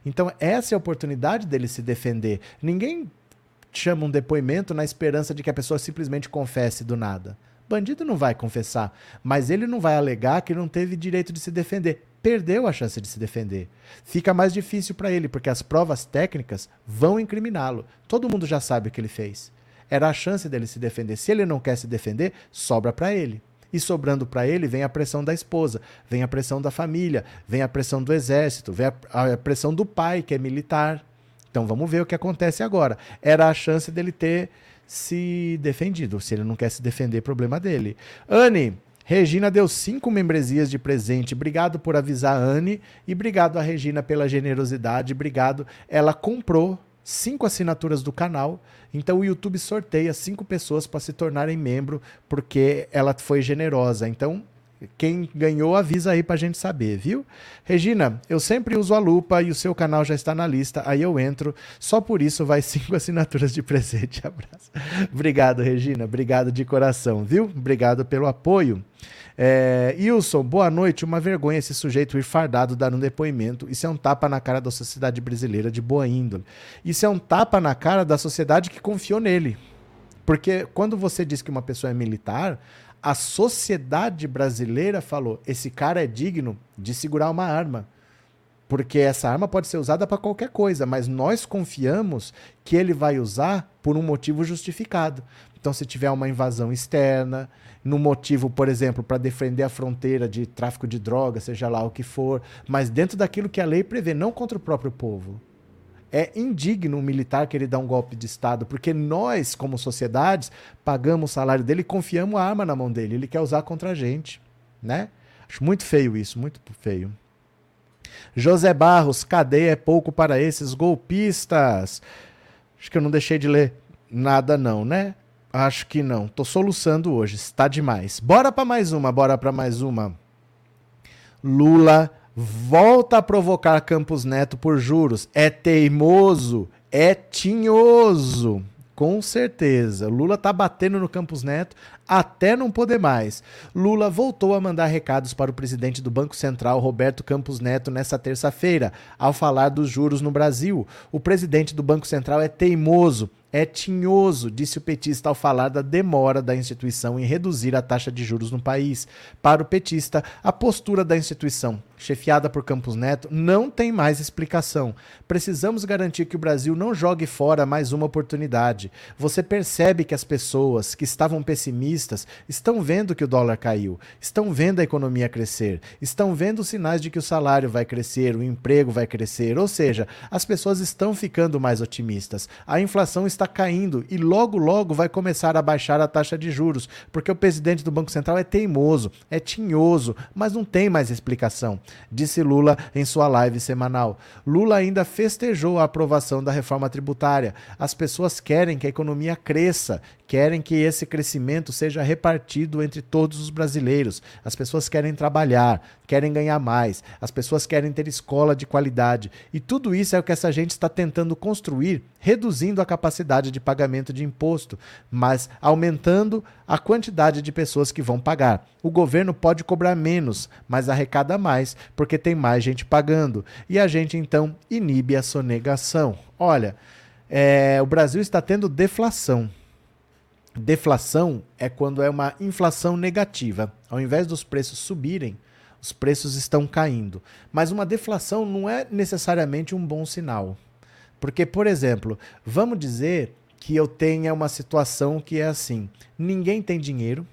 Então, essa é a oportunidade dele se defender. Ninguém chama um depoimento na esperança de que a pessoa simplesmente confesse do nada. Bandido não vai confessar, mas ele não vai alegar que não teve direito de se defender. Perdeu a chance de se defender. Fica mais difícil para ele, porque as provas técnicas vão incriminá-lo. Todo mundo já sabe o que ele fez. Era a chance dele se defender. Se ele não quer se defender, sobra para ele. E sobrando para ele vem a pressão da esposa, vem a pressão da família, vem a pressão do exército, vem a, a pressão do pai, que é militar. Então vamos ver o que acontece agora. Era a chance dele ter se defendido. Se ele não quer se defender, problema dele. Anne, Regina deu cinco membresias de presente. Obrigado por avisar a Anne e obrigado a Regina pela generosidade. Obrigado. Ela comprou cinco assinaturas do canal. Então o YouTube sorteia cinco pessoas para se tornarem membro, porque ela foi generosa. Então, quem ganhou, avisa aí para a gente saber, viu? Regina, eu sempre uso a lupa e o seu canal já está na lista, aí eu entro. Só por isso vai cinco assinaturas de presente. Abraço. Obrigado, Regina. Obrigado de coração, viu? Obrigado pelo apoio. É, Wilson, boa noite. Uma vergonha esse sujeito ir fardado dar um depoimento. Isso é um tapa na cara da sociedade brasileira de boa índole. Isso é um tapa na cara da sociedade que confiou nele. Porque quando você diz que uma pessoa é militar, a sociedade brasileira falou: esse cara é digno de segurar uma arma. Porque essa arma pode ser usada para qualquer coisa, mas nós confiamos que ele vai usar por um motivo justificado. Então, se tiver uma invasão externa, no motivo, por exemplo, para defender a fronteira de tráfico de drogas, seja lá o que for, mas dentro daquilo que a lei prevê, não contra o próprio povo. É indigno um militar que ele dá um golpe de Estado, porque nós, como sociedades, pagamos o salário dele e confiamos a arma na mão dele. Ele quer usar contra a gente, né? Acho muito feio isso, muito feio. José Barros, cadeia é pouco para esses golpistas. Acho que eu não deixei de ler nada não, né? Acho que não. Tô soluçando hoje. Está demais. Bora para mais uma, bora para mais uma. Lula volta a provocar Campos Neto por juros. É teimoso, é tinhoso. Com certeza. Lula tá batendo no Campos Neto até não poder mais. Lula voltou a mandar recados para o presidente do Banco Central, Roberto Campos Neto, nesta terça-feira, ao falar dos juros no Brasil. O presidente do Banco Central é teimoso é tinhoso, disse o petista ao falar da demora da instituição em reduzir a taxa de juros no país. Para o petista, a postura da instituição, chefiada por Campos Neto, não tem mais explicação. Precisamos garantir que o Brasil não jogue fora mais uma oportunidade. Você percebe que as pessoas que estavam pessimistas estão vendo que o dólar caiu, estão vendo a economia crescer, estão vendo sinais de que o salário vai crescer, o emprego vai crescer, ou seja, as pessoas estão ficando mais otimistas. A inflação está caindo e logo, logo vai começar a baixar a taxa de juros, porque o presidente do Banco Central é teimoso, é tinhoso, mas não tem mais explicação, disse Lula em sua live semanal. Lula ainda festejou a aprovação da reforma tributária. As pessoas querem que a economia cresça, querem que esse crescimento seja repartido entre todos os brasileiros. As pessoas querem trabalhar, querem ganhar mais, as pessoas querem ter escola de qualidade. E tudo isso é o que essa gente está tentando construir, reduzindo a capacidade de pagamento de imposto, mas aumentando a quantidade de pessoas que vão pagar. O governo pode cobrar menos, mas arrecada mais, porque tem mais gente pagando. E a gente então inibe a sonegação. Olha, é, o Brasil está tendo deflação. Deflação é quando é uma inflação negativa. Ao invés dos preços subirem, os preços estão caindo. Mas uma deflação não é necessariamente um bom sinal. Porque, por exemplo, vamos dizer que eu tenha uma situação que é assim: ninguém tem dinheiro,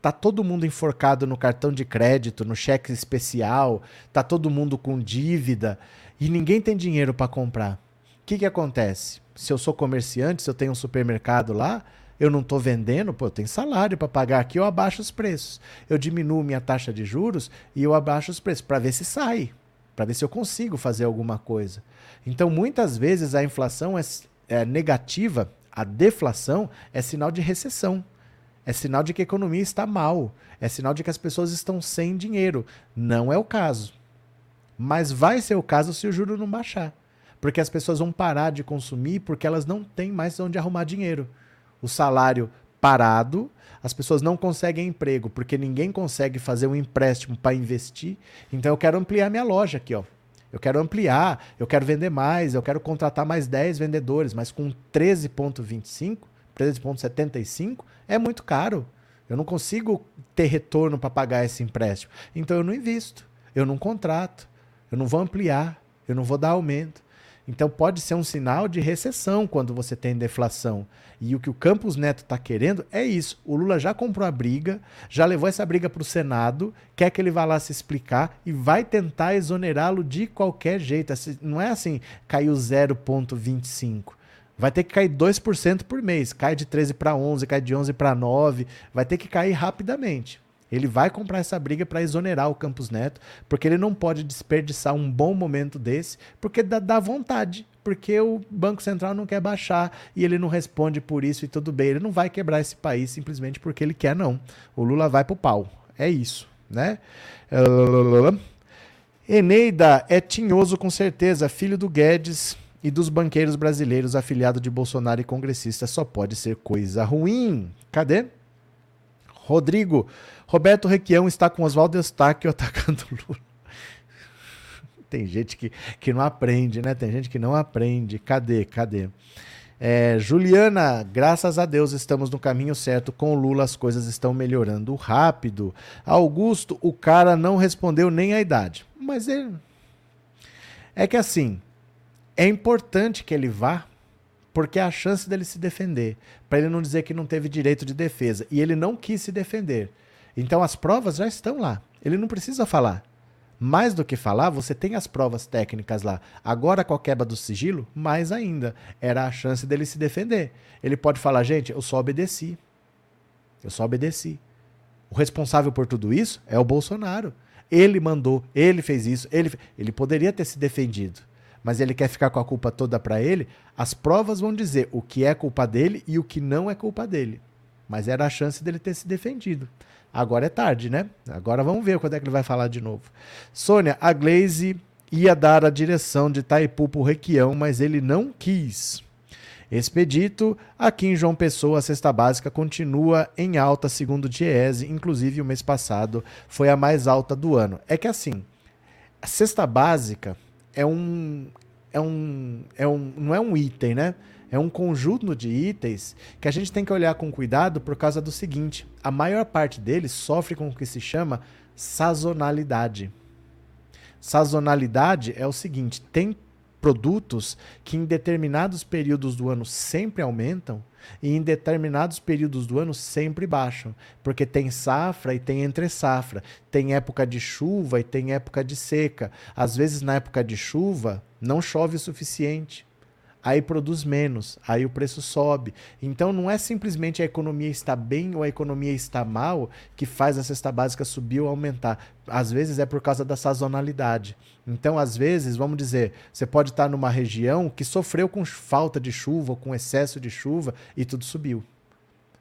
tá todo mundo enforcado no cartão de crédito, no cheque especial, tá todo mundo com dívida e ninguém tem dinheiro para comprar. O que, que acontece? Se eu sou comerciante, se eu tenho um supermercado lá, eu não estou vendendo, pô, eu tenho salário para pagar aqui, eu abaixo os preços. Eu diminuo minha taxa de juros e eu abaixo os preços para ver se sai, para ver se eu consigo fazer alguma coisa. Então, muitas vezes a inflação é, é negativa, a deflação é sinal de recessão. É sinal de que a economia está mal. É sinal de que as pessoas estão sem dinheiro. Não é o caso. Mas vai ser o caso se o juro não baixar. Porque as pessoas vão parar de consumir porque elas não têm mais onde arrumar dinheiro o salário parado, as pessoas não conseguem emprego porque ninguém consegue fazer um empréstimo para investir. Então eu quero ampliar minha loja aqui, ó. Eu quero ampliar, eu quero vender mais, eu quero contratar mais 10 vendedores, mas com 13,25, 13,75 é muito caro. Eu não consigo ter retorno para pagar esse empréstimo. Então eu não invisto, eu não contrato, eu não vou ampliar, eu não vou dar aumento. Então pode ser um sinal de recessão quando você tem deflação. E o que o Campos Neto está querendo é isso. O Lula já comprou a briga, já levou essa briga para o Senado, quer que ele vá lá se explicar e vai tentar exonerá-lo de qualquer jeito. Assim, não é assim, caiu 0,25. Vai ter que cair 2% por mês. Cai de 13 para 11, cai de 11 para 9. Vai ter que cair rapidamente. Ele vai comprar essa briga para exonerar o Campos Neto, porque ele não pode desperdiçar um bom momento desse, porque dá, dá, vontade, porque o Banco Central não quer baixar e ele não responde por isso e tudo bem. Ele não vai quebrar esse país simplesmente porque ele quer, não. O Lula vai pro pau. É isso, né? Eneida é tinhoso com certeza, filho do Guedes e dos banqueiros brasileiros afiliado de Bolsonaro e congressista. Só pode ser coisa ruim. Cadê? Rodrigo, Roberto Requião está com Oswaldo Eustáquio atacando Lula. Tem gente que, que não aprende, né? Tem gente que não aprende. Cadê? Cadê? É, Juliana, graças a Deus estamos no caminho certo. Com o Lula as coisas estão melhorando rápido. Augusto, o cara não respondeu nem a idade. Mas ele. É que assim, é importante que ele vá porque é a chance dele se defender, para ele não dizer que não teve direito de defesa. E ele não quis se defender. Então as provas já estão lá. Ele não precisa falar. Mais do que falar, você tem as provas técnicas lá. Agora, com a quebra do sigilo, mais ainda. Era a chance dele se defender. Ele pode falar, gente, eu só obedeci. Eu só obedeci. O responsável por tudo isso é o Bolsonaro. Ele mandou, ele fez isso, ele, ele poderia ter se defendido mas ele quer ficar com a culpa toda para ele, as provas vão dizer o que é culpa dele e o que não é culpa dele. Mas era a chance dele ter se defendido. Agora é tarde, né? Agora vamos ver quando é que ele vai falar de novo. Sônia, a Glaze ia dar a direção de Taipu para Requião, mas ele não quis. Expedito, aqui em João Pessoa, a cesta básica continua em alta, segundo o Diese, inclusive o mês passado foi a mais alta do ano. É que assim, a cesta básica é um, é um, é um, não é um item, né? É um conjunto de itens que a gente tem que olhar com cuidado por causa do seguinte: a maior parte deles sofre com o que se chama sazonalidade. Sazonalidade é o seguinte: tem produtos que em determinados períodos do ano sempre aumentam e em determinados períodos do ano sempre baixam, porque tem safra e tem entre safra, tem época de chuva e tem época de seca. Às vezes na época de chuva não chove o suficiente aí produz menos, aí o preço sobe. Então não é simplesmente a economia está bem ou a economia está mal que faz a cesta básica subir ou aumentar. Às vezes é por causa da sazonalidade. Então, às vezes, vamos dizer, você pode estar numa região que sofreu com falta de chuva ou com excesso de chuva e tudo subiu.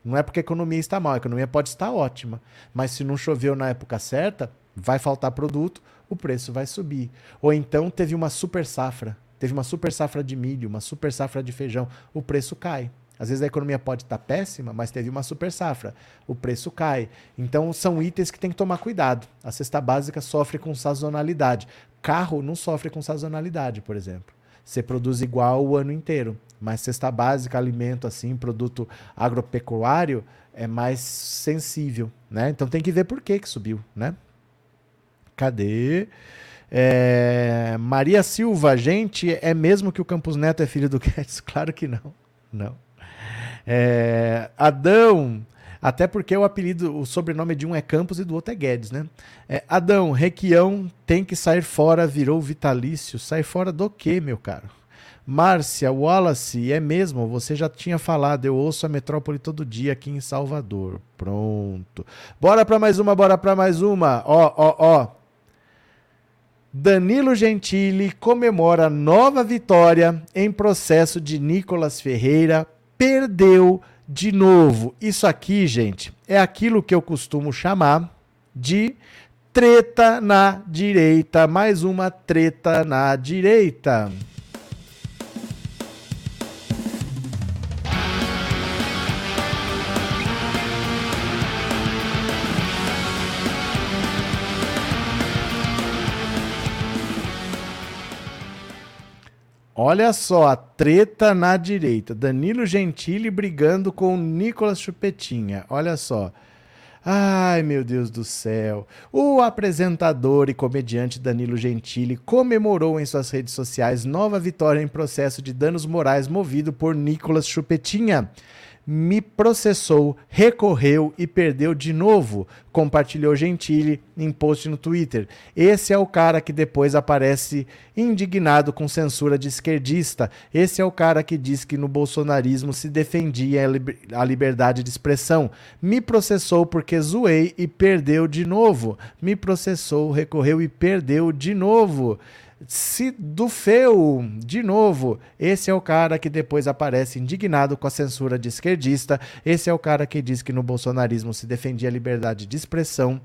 Não é porque a economia está mal, a economia pode estar ótima, mas se não choveu na época certa, vai faltar produto, o preço vai subir. Ou então teve uma super safra, teve uma super safra de milho, uma super safra de feijão, o preço cai. Às vezes a economia pode estar péssima, mas teve uma super safra, o preço cai. Então são itens que tem que tomar cuidado. A cesta básica sofre com sazonalidade. Carro não sofre com sazonalidade, por exemplo. Você produz igual o ano inteiro. Mas cesta básica, alimento assim, produto agropecuário é mais sensível, né? Então tem que ver por que que subiu, né? Cadê? É... Maria Silva, gente, é mesmo que o Campos Neto é filho do Guedes? Claro que não, não. É... Adão, até porque o apelido, o sobrenome de um é Campos e do outro é Guedes, né? É, Adão, Requião tem que sair fora, virou vitalício. Sai fora do quê, meu caro? Márcia, Wallace, é mesmo, você já tinha falado, eu ouço a Metrópole todo dia aqui em Salvador. Pronto. Bora para mais uma, bora para mais uma. Ó, ó, ó. Danilo Gentili comemora nova vitória em processo de Nicolas Ferreira. Perdeu de novo. Isso aqui, gente, é aquilo que eu costumo chamar de treta na direita. Mais uma treta na direita. Olha só, a treta na direita. Danilo Gentili brigando com Nicolas Chupetinha. Olha só. Ai, meu Deus do céu. O apresentador e comediante Danilo Gentili comemorou em suas redes sociais nova vitória em processo de danos morais movido por Nicolas Chupetinha me processou, recorreu e perdeu de novo, compartilhou Gentili em post no Twitter. Esse é o cara que depois aparece indignado com censura de esquerdista. Esse é o cara que diz que no bolsonarismo se defendia a liberdade de expressão. Me processou porque zoei e perdeu de novo. Me processou, recorreu e perdeu de novo. Se do feu, de novo, esse é o cara que depois aparece indignado com a censura de esquerdista. Esse é o cara que diz que no bolsonarismo se defendia a liberdade de expressão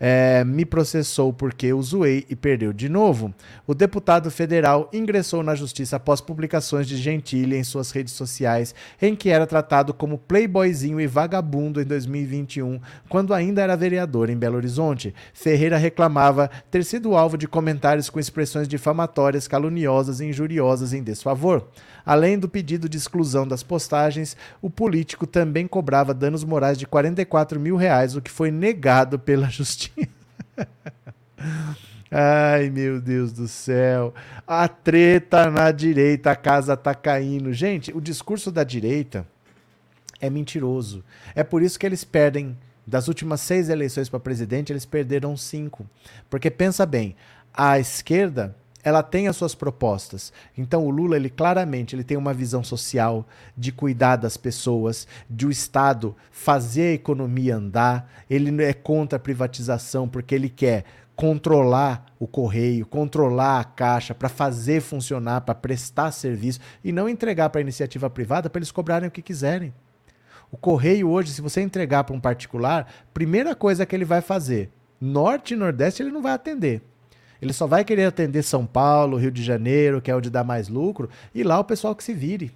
é, me processou porque o zoei e perdeu de novo. O deputado federal ingressou na justiça após publicações de Gentili em suas redes sociais, em que era tratado como playboyzinho e vagabundo em 2021, quando ainda era vereador em Belo Horizonte. Ferreira reclamava ter sido alvo de comentários com expressões difamatórias, caluniosas e injuriosas em desfavor. Além do pedido de exclusão das postagens, o político também cobrava danos morais de 44 mil reais, o que foi negado pela justiça. Ai, meu Deus do céu. A treta na direita, a casa tá caindo. Gente, o discurso da direita é mentiroso. É por isso que eles perdem. Das últimas seis eleições para presidente, eles perderam cinco. Porque pensa bem, a esquerda ela tem as suas propostas. Então o Lula, ele claramente, ele tem uma visão social de cuidar das pessoas, de o Estado fazer a economia andar. Ele é contra a privatização porque ele quer controlar o correio, controlar a caixa para fazer funcionar, para prestar serviço e não entregar para a iniciativa privada para eles cobrarem o que quiserem. O correio hoje, se você entregar para um particular, primeira coisa que ele vai fazer, norte e nordeste ele não vai atender ele só vai querer atender São Paulo, Rio de Janeiro, que é onde dá mais lucro, e lá o pessoal que se vire.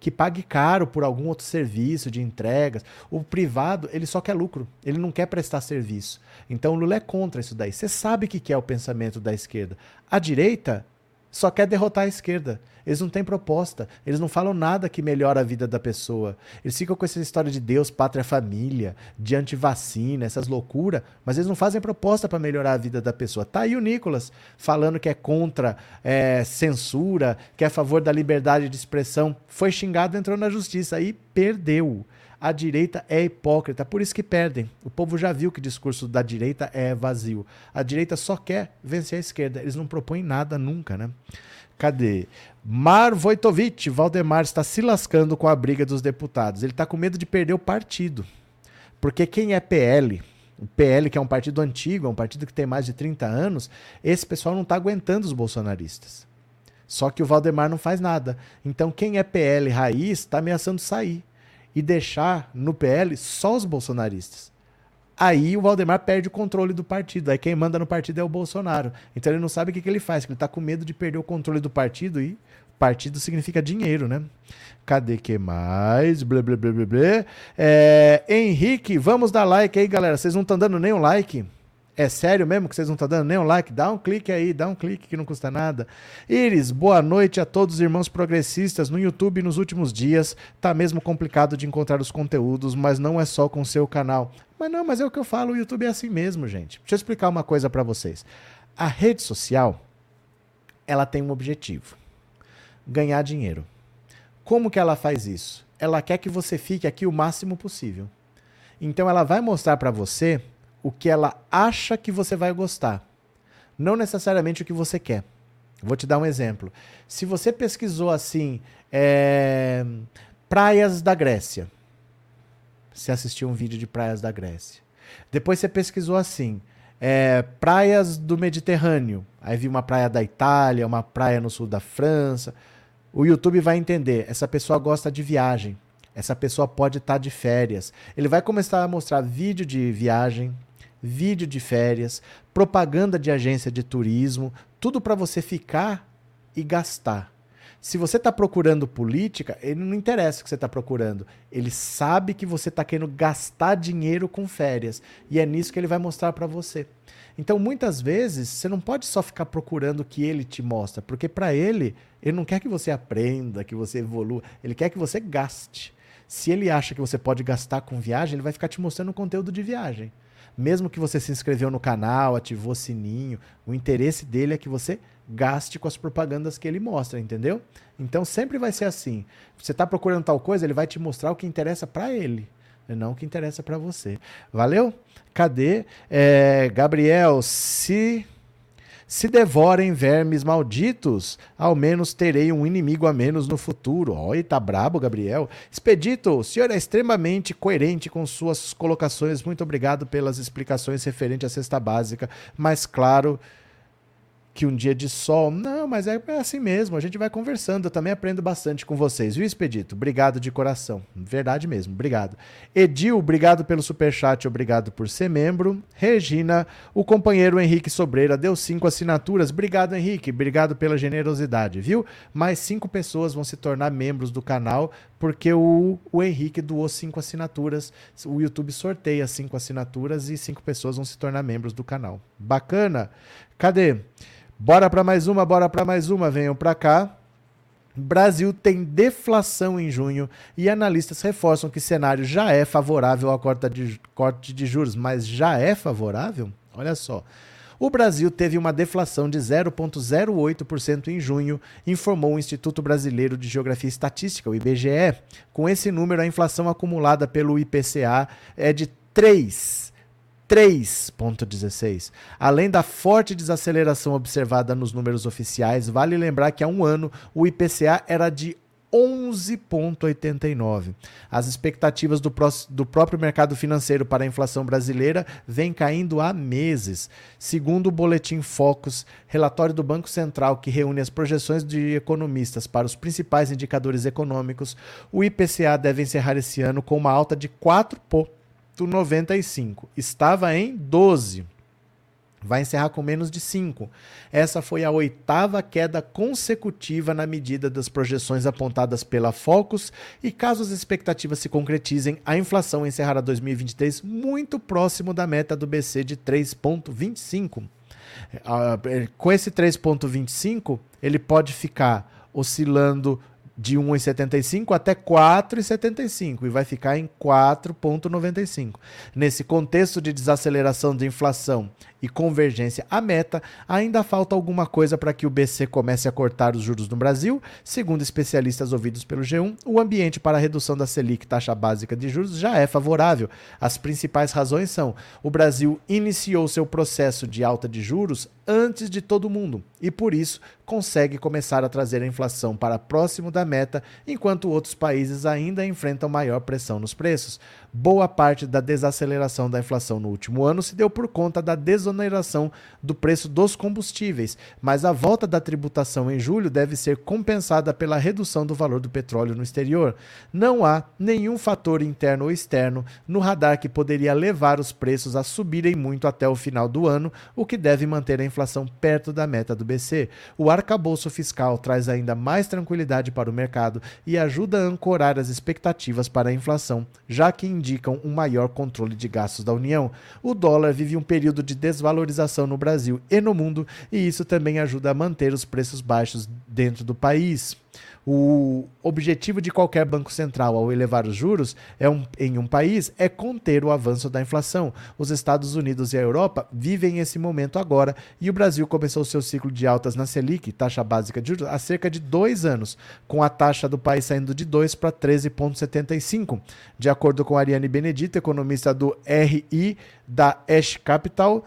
Que pague caro por algum outro serviço de entregas. O privado, ele só quer lucro, ele não quer prestar serviço. Então o Lula é contra isso daí. Você sabe o que é o pensamento da esquerda. A direita só quer derrotar a esquerda. Eles não têm proposta. Eles não falam nada que melhora a vida da pessoa. Eles ficam com essa história de Deus, pátria, família, de antivacina, essas loucuras, mas eles não fazem proposta para melhorar a vida da pessoa. Tá aí o Nicolas falando que é contra é, censura, que é a favor da liberdade de expressão. Foi xingado, entrou na justiça e perdeu. A direita é hipócrita, por isso que perdem. O povo já viu que o discurso da direita é vazio. A direita só quer vencer a esquerda, eles não propõem nada nunca, né? Cadê? Mar Vojtovic, Valdemar está se lascando com a briga dos deputados. Ele está com medo de perder o partido. Porque quem é PL, o PL, que é um partido antigo, é um partido que tem mais de 30 anos, esse pessoal não está aguentando os bolsonaristas. Só que o Valdemar não faz nada. Então, quem é PL raiz está ameaçando sair. E deixar no PL só os bolsonaristas. Aí o Valdemar perde o controle do partido. Aí quem manda no partido é o Bolsonaro. Então ele não sabe o que, que ele faz, que ele está com medo de perder o controle do partido e partido significa dinheiro, né? Cadê que mais? Blá, blá, blá, blá, blá. É, Henrique, vamos dar like aí, galera. Vocês não estão dando nem um like? É sério mesmo que vocês não estão dando nem um like? Dá um clique aí, dá um clique que não custa nada. Iris, boa noite a todos os irmãos progressistas. No YouTube nos últimos dias tá mesmo complicado de encontrar os conteúdos, mas não é só com seu canal. Mas não, mas é o que eu falo, o YouTube é assim mesmo, gente. Deixa eu explicar uma coisa para vocês. A rede social, ela tem um objetivo: ganhar dinheiro. Como que ela faz isso? Ela quer que você fique aqui o máximo possível. Então ela vai mostrar para você o que ela acha que você vai gostar, não necessariamente o que você quer. Vou te dar um exemplo. Se você pesquisou assim, é, praias da Grécia, você assistiu um vídeo de praias da Grécia. Depois você pesquisou assim, é, praias do Mediterrâneo. Aí viu uma praia da Itália, uma praia no sul da França. O YouTube vai entender, essa pessoa gosta de viagem. Essa pessoa pode estar tá de férias. Ele vai começar a mostrar vídeo de viagem, vídeo de férias, propaganda de agência de turismo, tudo para você ficar e gastar. Se você está procurando política, ele não interessa o que você está procurando. Ele sabe que você está querendo gastar dinheiro com férias. E é nisso que ele vai mostrar para você. Então, muitas vezes, você não pode só ficar procurando o que ele te mostra, porque para ele, ele não quer que você aprenda, que você evolua, ele quer que você gaste. Se ele acha que você pode gastar com viagem, ele vai ficar te mostrando conteúdo de viagem mesmo que você se inscreveu no canal, ativou o sininho, o interesse dele é que você gaste com as propagandas que ele mostra, entendeu? Então sempre vai ser assim. Você está procurando tal coisa, ele vai te mostrar o que interessa para ele, não o que interessa para você. Valeu? Cadê? É, Gabriel, se se devorem vermes malditos, ao menos terei um inimigo a menos no futuro. Olha, tá brabo, Gabriel. Expedito, o senhor é extremamente coerente com suas colocações. Muito obrigado pelas explicações referente à cesta básica. Mas, claro, que um dia de sol. Não, mas é, é, assim mesmo. A gente vai conversando. Eu também aprendo bastante com vocês, viu, Expedito? Obrigado de coração. Verdade mesmo. Obrigado. Edil, obrigado pelo superchat. Obrigado por ser membro. Regina, o companheiro Henrique Sobreira deu cinco assinaturas. Obrigado, Henrique. Obrigado pela generosidade, viu? Mais cinco pessoas vão se tornar membros do canal porque o, o Henrique doou cinco assinaturas. O YouTube sorteia cinco assinaturas e cinco pessoas vão se tornar membros do canal. Bacana? Cadê? Bora para mais uma, bora para mais uma, venham para cá. Brasil tem deflação em junho e analistas reforçam que cenário já é favorável ao corte de, corte de juros, mas já é favorável? Olha só. O Brasil teve uma deflação de 0,08% em junho, informou o Instituto Brasileiro de Geografia e Estatística, o IBGE. Com esse número, a inflação acumulada pelo IPCA é de 3 3,16. Além da forte desaceleração observada nos números oficiais, vale lembrar que há um ano o IPCA era de 11,89. As expectativas do, pró do, próprio mercado financeiro para a inflação brasileira vêm caindo há meses. Segundo o Boletim Focus, relatório do Banco Central que reúne as projeções de economistas para os principais indicadores econômicos, o IPCA deve encerrar esse ano com uma alta de 4 pontos 95. Estava em 12. Vai encerrar com menos de 5. Essa foi a oitava queda consecutiva na medida das projeções apontadas pela Focus, e caso as expectativas se concretizem, a inflação encerrará 2023 muito próximo da meta do BC de 3,25. É, com esse 3,25, ele pode ficar oscilando de 1,75 até 4,75 e vai ficar em 4,95. Nesse contexto de desaceleração de inflação e convergência à meta, ainda falta alguma coisa para que o BC comece a cortar os juros no Brasil. Segundo especialistas ouvidos pelo G1, o ambiente para a redução da Selic, taxa básica de juros, já é favorável. As principais razões são: o Brasil iniciou seu processo de alta de juros antes de todo mundo e, por isso, consegue começar a trazer a inflação para próximo da meta, enquanto outros países ainda enfrentam maior pressão nos preços. Boa parte da desaceleração da inflação no último ano se deu por conta da desoneração do preço dos combustíveis, mas a volta da tributação em julho deve ser compensada pela redução do valor do petróleo no exterior. Não há nenhum fator interno ou externo no radar que poderia levar os preços a subirem muito até o final do ano, o que deve manter a inflação perto da meta do BC. O arcabouço fiscal traz ainda mais tranquilidade para o mercado e ajuda a ancorar as expectativas para a inflação, já que indicam um maior controle de gastos da União. O dólar vive um período de desvalorização no Brasil e no mundo, e isso também ajuda a manter os preços baixos dentro do país. O objetivo de qualquer banco central ao elevar os juros é um, em um país é conter o avanço da inflação. Os Estados Unidos e a Europa vivem esse momento agora e o Brasil começou seu ciclo de altas na Selic, taxa básica de juros, há cerca de dois anos, com a taxa do país saindo de 2 para 13,75. De acordo com Ariane Benedito, economista do RI da Ash Capital,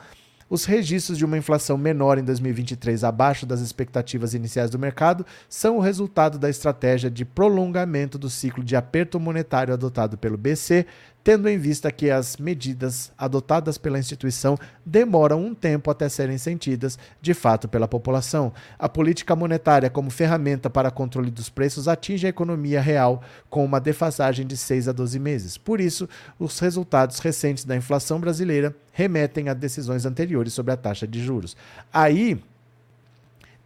os registros de uma inflação menor em 2023 abaixo das expectativas iniciais do mercado são o resultado da estratégia de prolongamento do ciclo de aperto monetário adotado pelo BC, tendo em vista que as medidas adotadas pela instituição demoram um tempo até serem sentidas de fato pela população. A política monetária, como ferramenta para controle dos preços, atinge a economia real com uma defasagem de 6 a 12 meses. Por isso, os resultados recentes da inflação brasileira remetem a decisões anteriores sobre a taxa de juros. Aí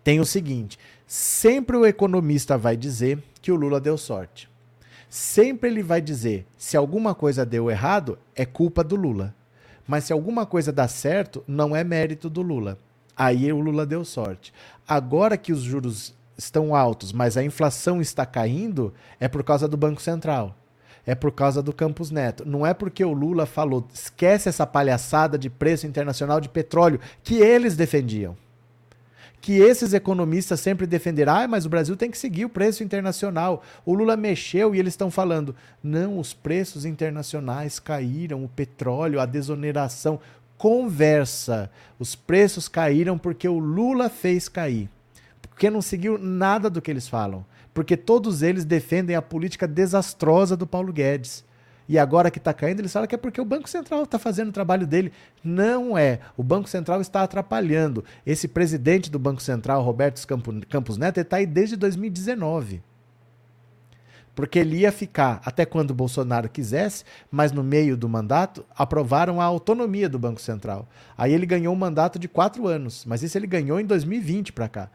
tem o seguinte: sempre o economista vai dizer que o Lula deu sorte sempre ele vai dizer: se alguma coisa deu errado, é culpa do Lula. Mas se alguma coisa dá certo, não é mérito do Lula. Aí o Lula deu sorte. Agora que os juros estão altos, mas a inflação está caindo, é por causa do Banco Central. É por causa do Campos Neto. Não é porque o Lula falou, esquece essa palhaçada de preço internacional de petróleo que eles defendiam que esses economistas sempre defenderão, ah, mas o Brasil tem que seguir o preço internacional. O Lula mexeu e eles estão falando, não, os preços internacionais caíram, o petróleo, a desoneração. Conversa. Os preços caíram porque o Lula fez cair. Porque não seguiu nada do que eles falam. Porque todos eles defendem a política desastrosa do Paulo Guedes e agora que está caindo, eles falam que é porque o Banco Central está fazendo o trabalho dele. Não é. O Banco Central está atrapalhando. Esse presidente do Banco Central, Roberto Campos Neto, está aí desde 2019. Porque ele ia ficar até quando o Bolsonaro quisesse, mas no meio do mandato aprovaram a autonomia do Banco Central. Aí ele ganhou um mandato de quatro anos, mas isso ele ganhou em 2020 para cá.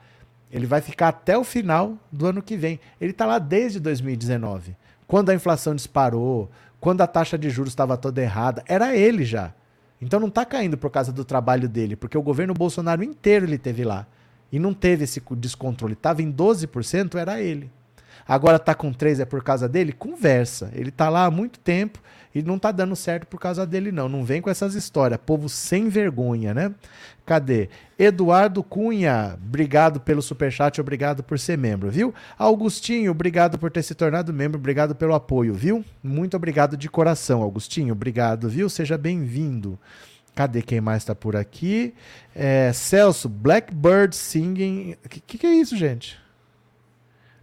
Ele vai ficar até o final do ano que vem. Ele está lá desde 2019. Quando a inflação disparou, quando a taxa de juros estava toda errada, era ele já. Então não está caindo por causa do trabalho dele, porque o governo Bolsonaro inteiro ele teve lá. E não teve esse descontrole. Estava em 12%, era ele. Agora está com 3% é por causa dele? Conversa. Ele está lá há muito tempo e não tá dando certo por causa dele, não. Não vem com essas histórias. Povo sem vergonha, né? Cadê? Eduardo Cunha, obrigado pelo superchat, obrigado por ser membro, viu? Augustinho, obrigado por ter se tornado membro, obrigado pelo apoio, viu? Muito obrigado de coração, Augustinho, obrigado, viu? Seja bem-vindo. Cadê quem mais tá por aqui? É, Celso, Blackbird Singing. O que, que, é isso, gente?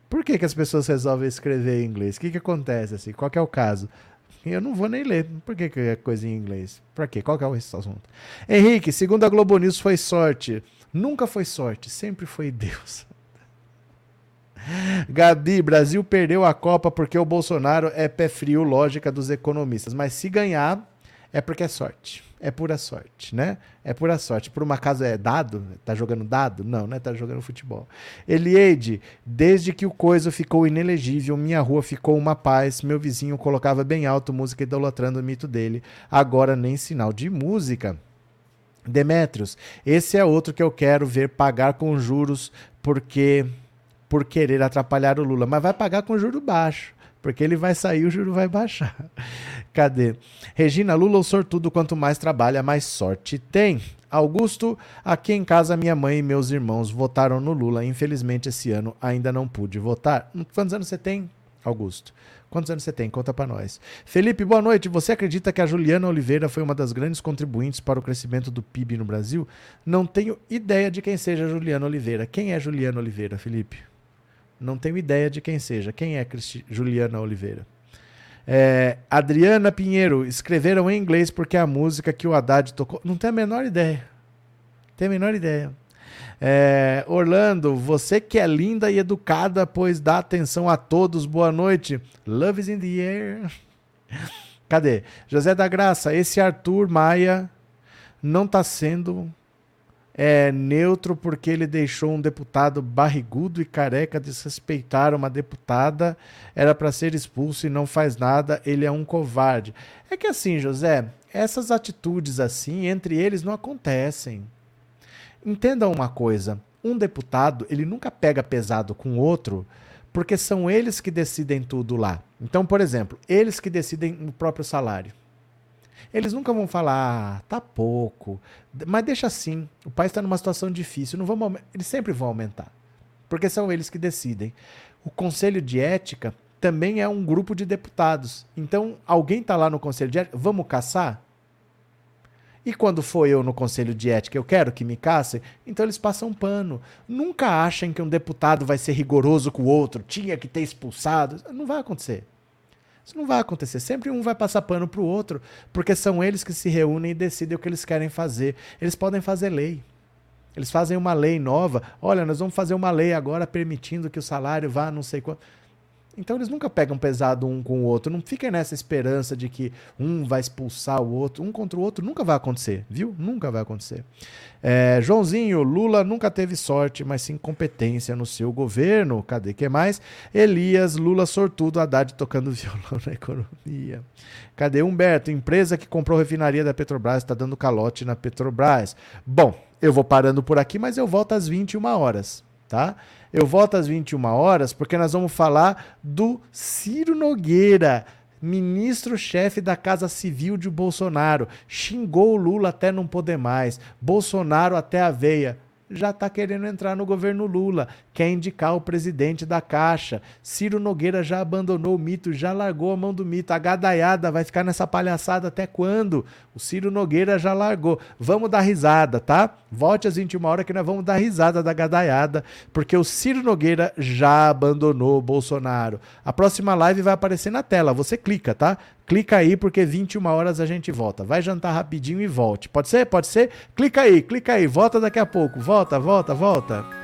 Por que, que as pessoas resolvem escrever em inglês? O que, que acontece assim? Qual é o caso? Eu não vou nem ler. Por que, que é coisa em inglês? Pra quê? Qual que é o assunto? Henrique, segundo a Globo News, foi sorte. Nunca foi sorte, sempre foi Deus. Gabi, Brasil perdeu a Copa porque o Bolsonaro é pé frio, lógica dos economistas. Mas se ganhar, é porque é sorte é pura sorte, né? É pura sorte. Por um acaso é dado? Tá jogando dado? Não, né? Tá jogando futebol. Elieide, desde que o coisa ficou inelegível, minha rua ficou uma paz. Meu vizinho colocava bem alto música idolatrando o mito dele. Agora nem sinal de música. Demetrios, esse é outro que eu quero ver pagar com juros porque por querer atrapalhar o Lula, mas vai pagar com juro baixo. Porque ele vai sair, o juro vai baixar. Cadê? Regina Lula, o sortudo, quanto mais trabalha, mais sorte tem. Augusto, aqui em casa minha mãe e meus irmãos votaram no Lula. Infelizmente esse ano ainda não pude votar. Quantos anos você tem, Augusto. Quantos anos você tem? Conta pra nós. Felipe, boa noite. Você acredita que a Juliana Oliveira foi uma das grandes contribuintes para o crescimento do PIB no Brasil? Não tenho ideia de quem seja Juliana Oliveira. Quem é Juliana Oliveira, Felipe? Não tenho ideia de quem seja. Quem é Cristi Juliana Oliveira? É, Adriana Pinheiro, escreveram em inglês porque a música que o Haddad tocou. Não tem a menor ideia. Tem a menor ideia. É, Orlando, você que é linda e educada, pois dá atenção a todos. Boa noite. Love is in the air. Cadê? José da Graça, esse Arthur Maia não está sendo é, neutro porque ele deixou um deputado barrigudo e careca desrespeitar uma deputada. Era para ser expulso e não faz nada. Ele é um covarde. É que assim, José, essas atitudes assim entre eles não acontecem. Entendam uma coisa: um deputado, ele nunca pega pesado com outro, porque são eles que decidem tudo lá. Então, por exemplo, eles que decidem o próprio salário. Eles nunca vão falar, ah, tá pouco, mas deixa assim, o país está numa situação difícil, não vamos, eles sempre vão aumentar, porque são eles que decidem. O Conselho de Ética também é um grupo de deputados. Então, alguém está lá no Conselho de Ética, vamos caçar? E quando for eu no conselho de ética, eu quero que me caçem, então eles passam pano. Nunca achem que um deputado vai ser rigoroso com o outro, tinha que ter expulsado. Não vai acontecer. Isso não vai acontecer. Sempre um vai passar pano para o outro, porque são eles que se reúnem e decidem o que eles querem fazer. Eles podem fazer lei. Eles fazem uma lei nova. Olha, nós vamos fazer uma lei agora permitindo que o salário vá não sei quanto. Então eles nunca pegam pesado um com o outro. Não fiquem nessa esperança de que um vai expulsar o outro. Um contra o outro nunca vai acontecer, viu? Nunca vai acontecer. É, Joãozinho, Lula nunca teve sorte, mas sim competência no seu governo. Cadê que mais? Elias, Lula sortudo, Haddad tocando violão na economia. Cadê Humberto? Empresa que comprou refinaria da Petrobras está dando calote na Petrobras. Bom, eu vou parando por aqui, mas eu volto às 21 horas, tá? Eu volto às 21 horas porque nós vamos falar do Ciro Nogueira, ministro-chefe da Casa Civil de Bolsonaro. Xingou o Lula até não poder mais. Bolsonaro até a veia já está querendo entrar no governo Lula, quer indicar o presidente da Caixa. Ciro Nogueira já abandonou o mito, já largou a mão do mito. A gadaiada vai ficar nessa palhaçada até quando? O Ciro Nogueira já largou. Vamos dar risada, tá? Volte às 21 horas que nós vamos dar risada da gadaiada, porque o Ciro Nogueira já abandonou o Bolsonaro. A próxima live vai aparecer na tela, você clica, tá? Clica aí porque 21 horas a gente volta. Vai jantar rapidinho e volte. Pode ser? Pode ser? Clica aí, clica aí. Volta daqui a pouco. Volta, volta, volta.